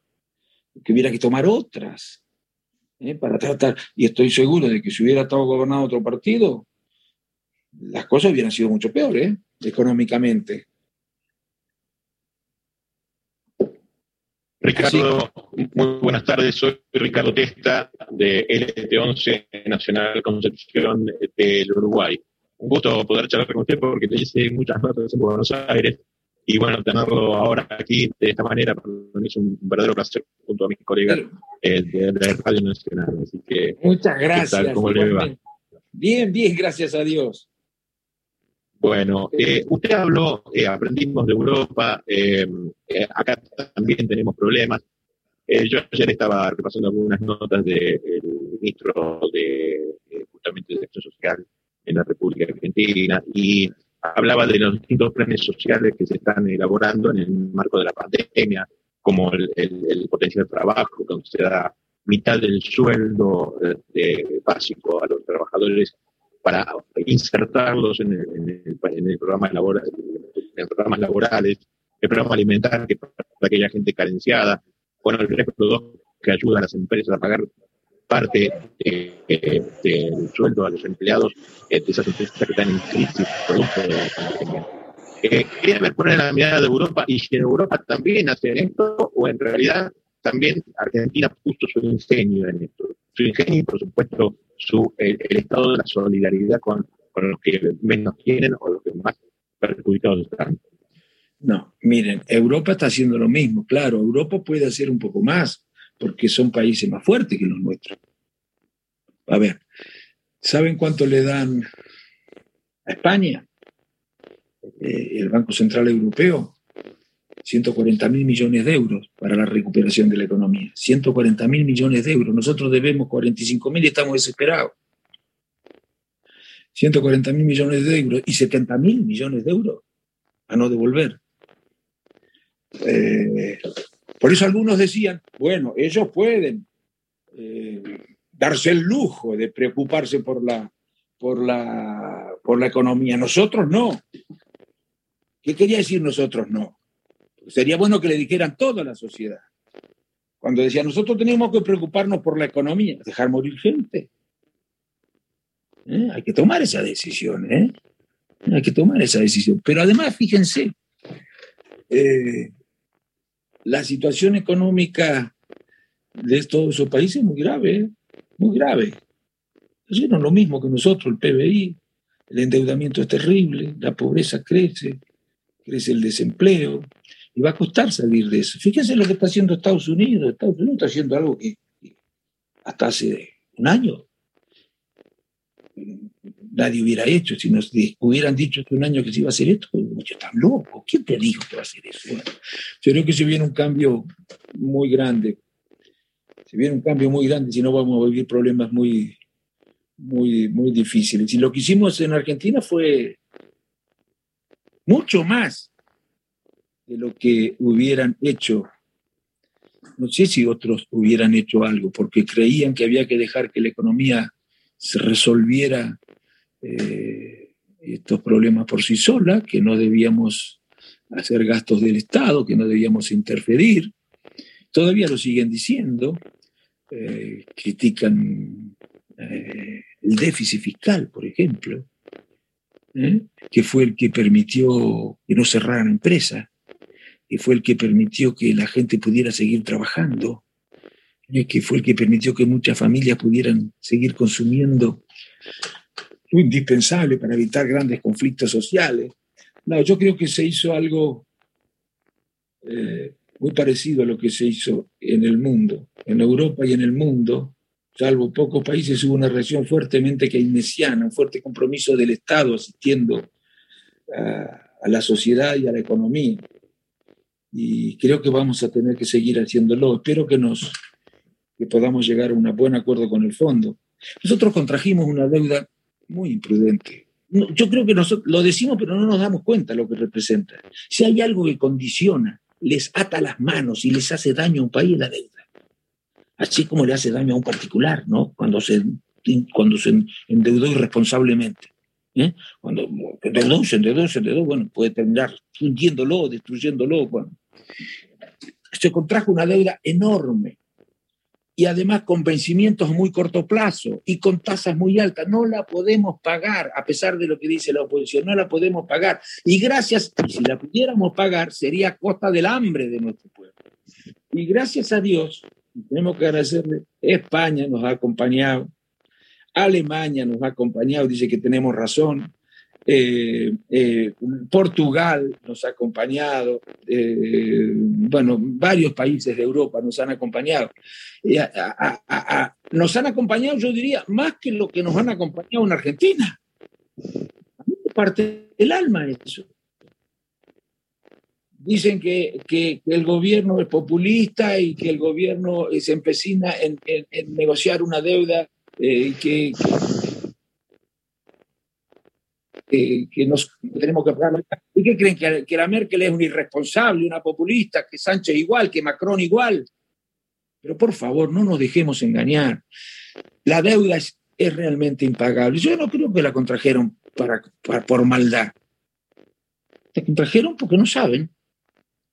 que hubiera que tomar otras ¿eh? para tratar. Y estoy seguro de que si hubiera estado gobernado otro partido, las cosas hubieran sido mucho peores ¿eh? económicamente. Ricardo, muy buenas tardes. Soy Ricardo Testa de LT11 Nacional Concepción del Uruguay. Un gusto poder charlar con usted porque te hice muchas notas en Buenos Aires y bueno, tenerlo ahora aquí de esta manera para mí es un verdadero placer junto a mis colegas eh, de, Radio Nacional. Así que, muchas gracias. ¿Cómo le va? Bien, bien, gracias a Dios. Bueno, eh, usted habló, eh, aprendimos de Europa, eh, acá también tenemos problemas. Yo ayer estaba repasando algunas notas del ministro de justamente de Acción Social en la República Argentina y hablaba de los distintos planes sociales que se están elaborando en el marco de la pandemia, como el, el, potencial trabajo, donde se da mitad del sueldo básico a los trabajadores para insertarlos en el, en el, programa laboral, en programas laborales, el programa alimentario que para aquella gente carenciada, bueno, el resto que ayuda a las empresas a pagar parte del sueldo a los empleados de esas empresas que están en crisis producto de la pandemia. Eh, quería ver poner la mirada de Europa y si en Europa también hacen esto o en realidad también Argentina puso su ingenio en esto. Su ingenio y por supuesto su, el, estado de la solidaridad con, con, los que menos tienen o los que más perjudicados están. No, miren, Europa está haciendo lo mismo, claro, Europa puede hacer un poco más, porque son países más fuertes que los nuestros. A ver, ¿saben cuánto le dan a España? Eh, el Banco Central Europeo, 140 mil millones de euros para la recuperación de la economía. 140 mil millones de euros. Nosotros debemos 45 mil y estamos desesperados. 140 mil millones de euros y 70 mil millones de euros a no devolver. Eh, por eso algunos decían, bueno, ellos pueden eh, darse el lujo de preocuparse por la, por, la, por la economía. Nosotros no. ¿Qué quería decir nosotros no? Sería bueno que le dijeran toda la sociedad. Cuando decía, nosotros tenemos que preocuparnos por la economía, dejar morir gente. ¿Eh? Hay que tomar esa decisión. Hay que tomar esa decisión. Pero además, fíjense, la situación económica de todos esos países es muy grave, muy grave. No lo mismo que nosotros, el PBI, el endeudamiento es terrible, la pobreza crece, crece el desempleo, y va a costar salir de eso. Fíjense lo que está haciendo Estados Unidos. Estados Unidos está haciendo algo que hasta hace un año nadie hubiera hecho. Si nos hubieran dicho hace un año que se iba a hacer esto, yo tan loco. ¿Quién te dijo que va a hacer eso? yo creo que se viene un cambio muy grande. Se viene un cambio muy grande, si no vamos a vivir problemas muy, muy, muy difíciles. Y lo que hicimos en Argentina fue mucho más de lo que hubieran hecho. No sé si otros hubieran hecho algo, porque creían que había que dejar que la economía se resolviera eh, estos problemas por sí sola, que no debíamos hacer gastos del Estado, que no debíamos interferir. Todavía lo siguen diciendo, eh, critican eh, el déficit fiscal, por ejemplo, que fue el que permitió que no cerraran empresas que fue el que permitió que la gente pudiera seguir trabajando, que fue el que permitió que muchas familias pudieran seguir consumiendo lo indispensable para evitar grandes conflictos sociales. No, yo creo que se hizo algo eh, muy parecido a lo que se hizo en el mundo, en Europa y en el mundo, salvo pocos países, hubo una reacción fuertemente keynesiana, un fuerte compromiso del Estado asistiendo a, a la sociedad y a la economía. y creo que vamos a tener que seguir haciéndolo. Espero que nos que podamos llegar a un buen acuerdo con el fondo. Nosotros contrajimos una deuda muy imprudente. Yo creo que nosotros lo decimos, pero no nos damos cuenta lo que representa. Si hay algo que condiciona, les ata las manos y les hace daño a un país, la deuda. Así como le hace daño a un particular, ¿no? Cuando se, cuando se endeudó irresponsablemente. ¿eh? Cuando endeudó, se endeudó, se endeudó, bueno, puede terminar hundiéndolo, destruyéndolo. Bueno. Se contrajo una deuda enorme y además con vencimientos a muy corto plazo y con tasas muy altas. No la podemos pagar, a pesar de lo que dice la oposición, no la podemos pagar. Y gracias, si la pudiéramos pagar, sería a costa del hambre de nuestro pueblo. Y gracias a Dios, tenemos que agradecerle, España nos ha acompañado, Alemania nos ha acompañado, dice que tenemos razón, eh, eh, Portugal nos ha acompañado, eh, bueno, varios países de Europa nos han acompañado. nos han acompañado, yo diría, más que lo que nos han acompañado en Argentina. A mí me parte el alma eso. Dicen que, que, el gobierno es populista y que el gobierno se empecina en, negociar una deuda que que, nos tenemos que pagar. ¿Y qué creen? Que, que, la Merkel es un irresponsable, una populista, que Sánchez igual, que Macron igual. Pero por favor, no nos dejemos engañar. La deuda es, es realmente impagable. Yo no creo que la contrajeron para, por maldad. La contrajeron porque no saben.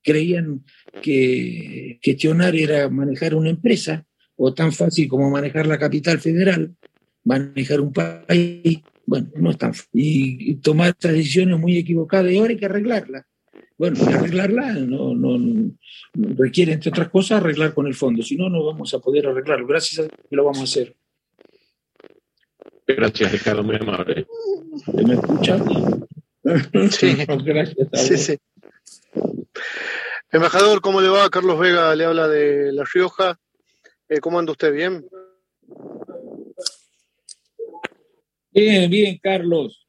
Creían que gestionar era manejar una empresa o tan fácil como manejar la capital federal, manejar un país bueno, no están. Y, y tomar estas decisiones muy equivocadas y ahora hay que arreglarla. Bueno, arreglarla no, no, requiere, entre otras cosas, arreglar con el fondo. Si no, no vamos a poder arreglarlo. Gracias a Dios que lo vamos a hacer. Gracias, Ricardo, muy amable. ¿Me escucha? (laughs) Sí. (laughs) Gracias. Sí, sí. Embajador, ¿cómo le va? Carlos Vega le habla de La Rioja. Eh, ¿Cómo anda usted? ¿Bien? Bien, bien, Carlos.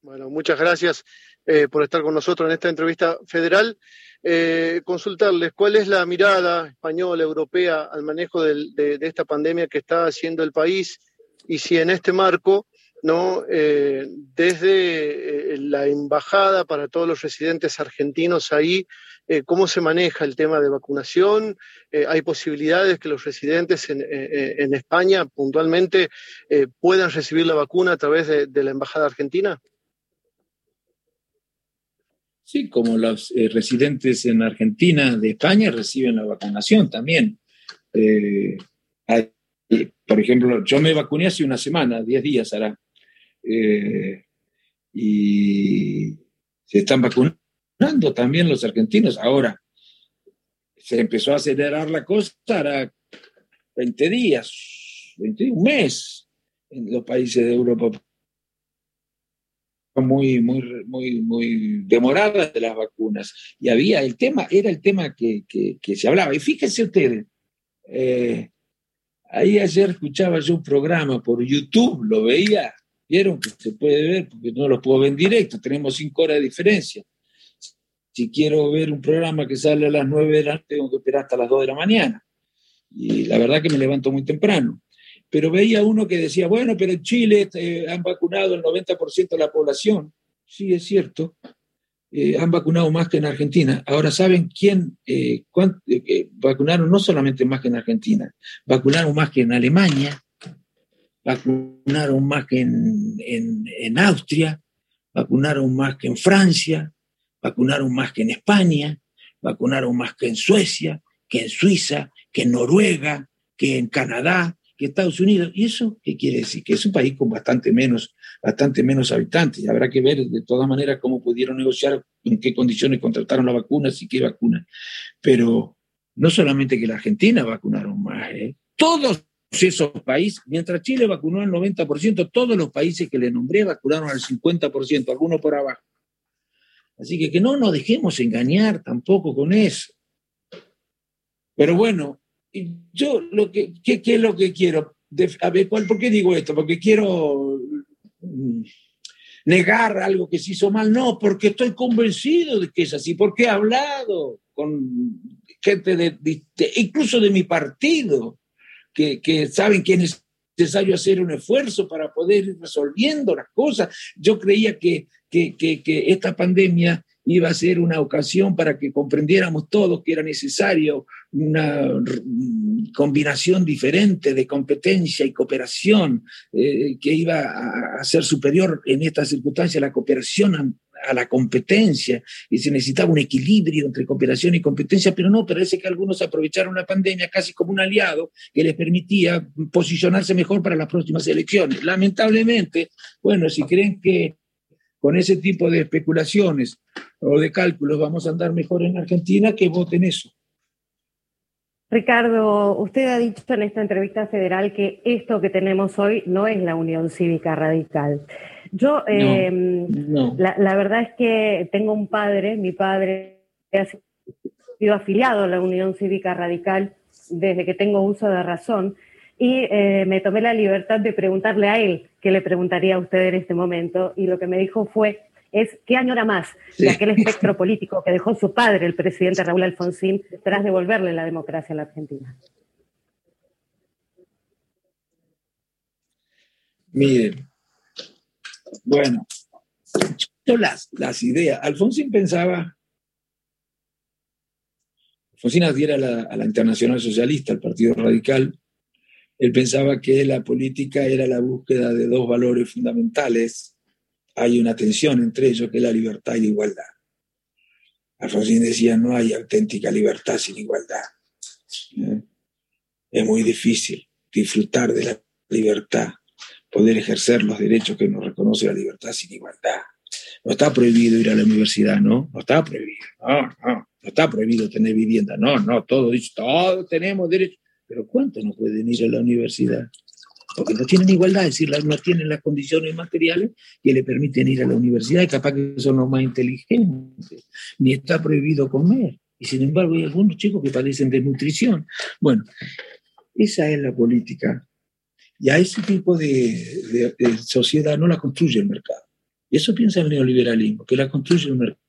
Bueno, muchas gracias eh, por estar con nosotros en esta entrevista federal. Eh, consultarles cuál es la mirada española, europea al manejo de, esta pandemia que está haciendo el país y si en este marco, ¿no? Eh, desde la embajada para todos los residentes argentinos ahí, eh, cómo se maneja el tema de vacunación. Eh, hay posibilidades que los residentes en, eh, España puntualmente puedan recibir la vacuna a través de, la Embajada Argentina. Sí, como los residentes en Argentina de España reciben la vacunación también. por ejemplo, yo me vacuné hace una semana, 10 días hará. y se están vacunando también los argentinos. Ahora, se empezó a acelerar la cosa, hará 20 días, un mes en los países de Europa. Muy, muy, muy, muy demoradas de las vacunas. Y había el tema, era el tema que, que, se hablaba. Y fíjense ustedes, eh, ahí ayer escuchaba yo un programa por YouTube, lo veía, vieron que se puede ver, porque no lo puedo ver en directo, tenemos cinco horas de diferencia si quiero ver un programa que sale a las 9 de la noche, tengo que esperar hasta las 2 de la mañana. Y la verdad que me levanto muy temprano. Pero veía uno que decía, bueno, pero en Chile eh, han vacunado el 90% de la población. Sí, es cierto. Eh, han vacunado más que en Argentina. Ahora, ¿saben quién eh, vacunaron? No solamente más que en Argentina, vacunaron más que en Alemania, vacunaron más que en, en Austria, vacunaron más que en Francia, vacunaron más que en España, vacunaron más que en Suecia, que en Suiza, que en Noruega, que en Canadá, que Estados Unidos. ¿Y eso qué quiere decir? Que es un país con bastante menos, bastante menos habitantes. Y habrá que ver de todas maneras cómo pudieron negociar, en qué condiciones contrataron la vacuna, si qué vacuna. Pero no solamente que la Argentina vacunaron más, ¿eh? todos esos países, mientras Chile vacunó al 90%, todos los países que le nombré vacunaron al 50%, algunos por abajo. Así que que no nos dejemos engañar tampoco con eso. Pero bueno, yo lo que, ¿qué, es lo que quiero? a ver, ¿por qué digo esto? Porque quiero mm, negar algo que se hizo mal. No, porque estoy convencido de que es así, porque he hablado con gente de, incluso de mi partido, que, que saben que es necesario hacer un esfuerzo para poder ir resolviendo las cosas. Yo creía que, que, que, que esta pandemia iba a ser una ocasión para que comprendiéramos todos que era necesario una combinación diferente de competencia y cooperación, eh, que iba a, ser superior en esta circunstancia la cooperación a, la competencia, y se necesitaba un equilibrio entre cooperación y competencia, pero no, parece que algunos aprovecharon la pandemia casi como un aliado que les permitía posicionarse mejor para las próximas elecciones. Lamentablemente, bueno, si creen que con ese tipo de especulaciones o de cálculos vamos a andar mejor en Argentina, que voten eso. Ricardo, usted ha dicho en esta entrevista federal que esto que tenemos hoy no es la Unión Cívica Radical. Yo, em, La, verdad es que tengo un padre, mi padre ha sido afiliado a la Unión Cívica Radical desde que tengo uso de razón y eh, me tomé la libertad de preguntarle a él qué le preguntaría a usted en este momento y lo que me dijo fue es qué añora más de aquel espectro político que dejó su padre, el presidente Raúl Alfonsín, tras devolverle la democracia a la Argentina. Miren, bueno, las, las ideas, Alfonsín pensaba, Alfonsín adhiera a la, a la Internacional Socialista, al Partido Radical, él pensaba que la política era la búsqueda de dos valores fundamentales hay una tensión entre ellos que es la libertad y la igualdad. Alfonsín decía, no hay auténtica libertad sin igualdad. ¿Eh? Es muy difícil disfrutar de la libertad, poder ejercer los derechos que nos reconoce la libertad sin igualdad. No está prohibido ir a la universidad, ¿no? No está prohibido, no, no. No está prohibido tener vivienda, no, no. Todo dicho, todos tenemos derecho. Pero ¿cuántos no pueden ir a la universidad? porque no tienen igualdad, es decir, no tienen las condiciones materiales que le permiten ir a la universidad, y capaz que son los más inteligentes, ni está prohibido comer. Y sin embargo hay algunos chicos que padecen de nutrición. Bueno, esa es la política. Y a ese tipo de, de sociedad no la construye el mercado. Y eso piensa el neoliberalismo, que la construye el mercado.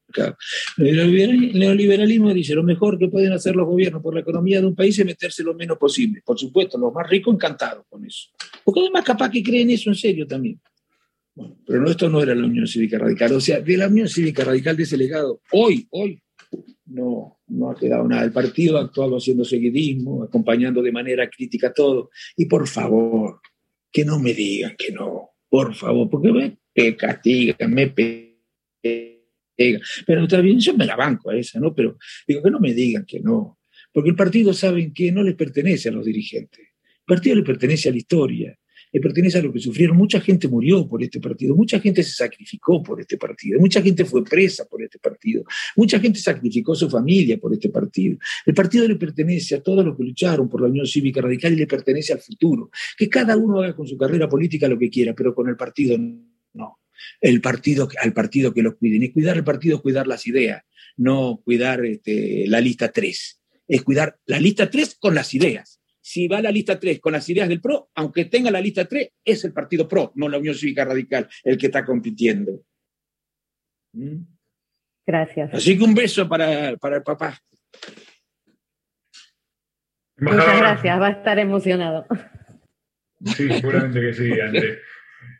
El neoliberalismo dice, lo mejor que pueden hacer los gobiernos por la economía de un país es meterse lo menos posible. Por supuesto, los más ricos encantados con eso. Porque además capaz que creen eso en serio también. Bueno, pero esto no era la Unión Cívica Radical. O sea, de la Unión Cívica Radical de ese legado, hoy, hoy, no, no ha quedado nada. El partido ha actuado haciendo seguidismo, acompañando de manera crítica todo. Y por favor, que no me digan que no, por favor, porque me castigan, me pero está yo me la banco a esa, ¿no? Pero digo que no me digan que no, porque el partido saben que no les pertenece a los dirigentes. El partido le pertenece a la historia, le pertenece a lo que sufrieron. Mucha gente murió por este partido, mucha gente se sacrificó por este partido, mucha gente fue presa por este partido, mucha gente sacrificó su familia por este partido. El partido le pertenece a todos los que lucharon por la Unión Cívica Radical y le pertenece al futuro. Que cada uno haga con su carrera política lo que quiera, pero con el partido no el partido, al partido que los cuiden. Y cuidar el partido es cuidar las ideas, no cuidar este, la lista 3. Es cuidar la lista 3 con las ideas. Si va la lista 3 con las ideas del PRO, aunque tenga la lista 3, es el partido PRO, no la Unión Cívica Radical, el que está compitiendo. ¿Mm? Gracias. Así que un beso para, para el papá. Muchas gracias, va a estar emocionado. Sí, seguramente que sí, Andrés.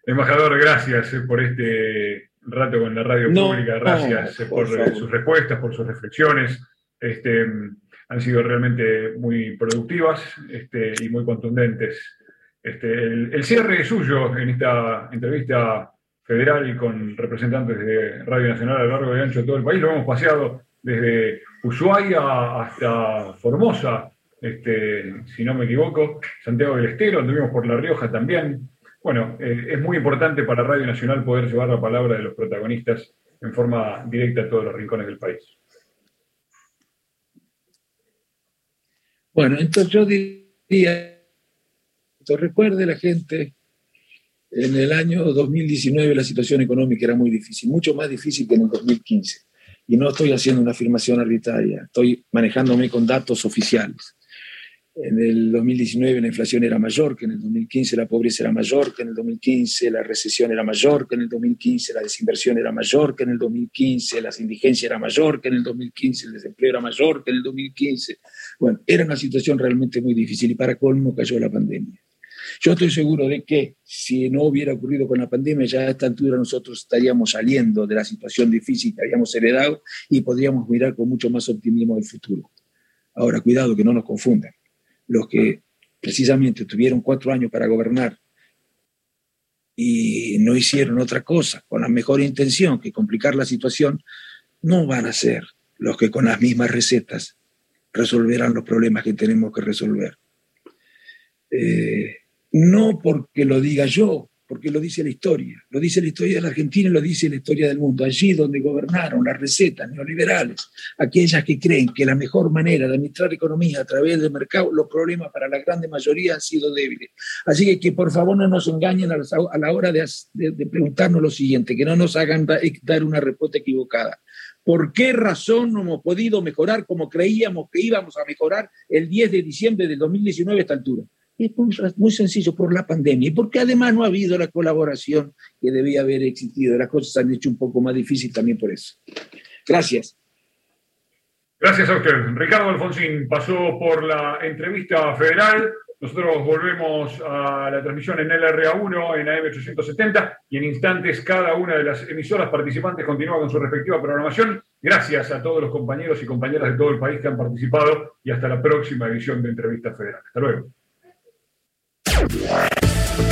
Embajador, gracias eh, por este rato con la radio pública, gracias eh, por, eh, sus respuestas, por sus reflexiones. Este, han sido realmente muy productivas este, y muy contundentes. Este, el, cierre suyo en esta entrevista federal con representantes de Radio Nacional a lo largo y ancho de todo el país, lo hemos paseado desde Ushuaia hasta Formosa, este, si no me equivoco, Santiago del Estero, anduvimos por La Rioja también, bueno, eh, es muy importante para Radio Nacional poder llevar la palabra de los protagonistas en forma directa a todos los rincones del país. Bueno, entonces yo diría, recuerde la gente, en el año 2019 la situación económica era muy difícil, mucho más difícil que en el 2015. Y no estoy haciendo una afirmación arbitraria, estoy manejándome con datos oficiales. En el 2019 la inflación era mayor, que en el 2015 la pobreza era mayor, que en el 2015 la recesión era mayor, que en el 2015 la desinversión era mayor, que en el 2015 la indigencia era mayor, que en el 2015 el desempleo era mayor, que en el 2015... Bueno, era una situación realmente muy difícil y para colmo cayó la pandemia. Yo estoy seguro de que si no hubiera ocurrido con la pandemia, ya a esta altura nosotros estaríamos saliendo de la situación difícil que habíamos heredado y podríamos mirar con mucho más optimismo el futuro. Ahora, cuidado que no nos confundan los que precisamente tuvieron cuatro años para gobernar y no hicieron otra cosa con la mejor intención que complicar la situación, no van a ser los que con las mismas recetas resolverán los problemas que tenemos que resolver. Eh, no porque lo diga yo, porque lo dice la historia. Lo dice la historia de la Argentina y lo dice la historia del mundo. Allí donde gobernaron las recetas neoliberales, aquellas que creen que la mejor manera de administrar economía a través del mercado, los problemas para la grande mayoría han sido débiles. Así que, que por favor no nos engañen a la hora de, de preguntarnos lo siguiente, que no nos hagan dar una respuesta equivocada. ¿Por qué razón no hemos podido mejorar como creíamos que íbamos a mejorar el 10 de diciembre del 2019 a esta altura? Es muy, sencillo, por la pandemia y porque además no ha habido la colaboración que debía haber existido. Las cosas se han hecho un poco más difíciles también por eso. Gracias. Gracias a usted. Ricardo Alfonsín pasó por la entrevista federal. Nosotros volvemos a la transmisión en LRA1, en AM870, y en instantes cada una de las emisoras participantes continúa con su respectiva programación. Gracias a todos los compañeros y compañeras de todo el país que han participado y hasta la próxima edición de Entrevista Federal. Hasta luego. Yeah.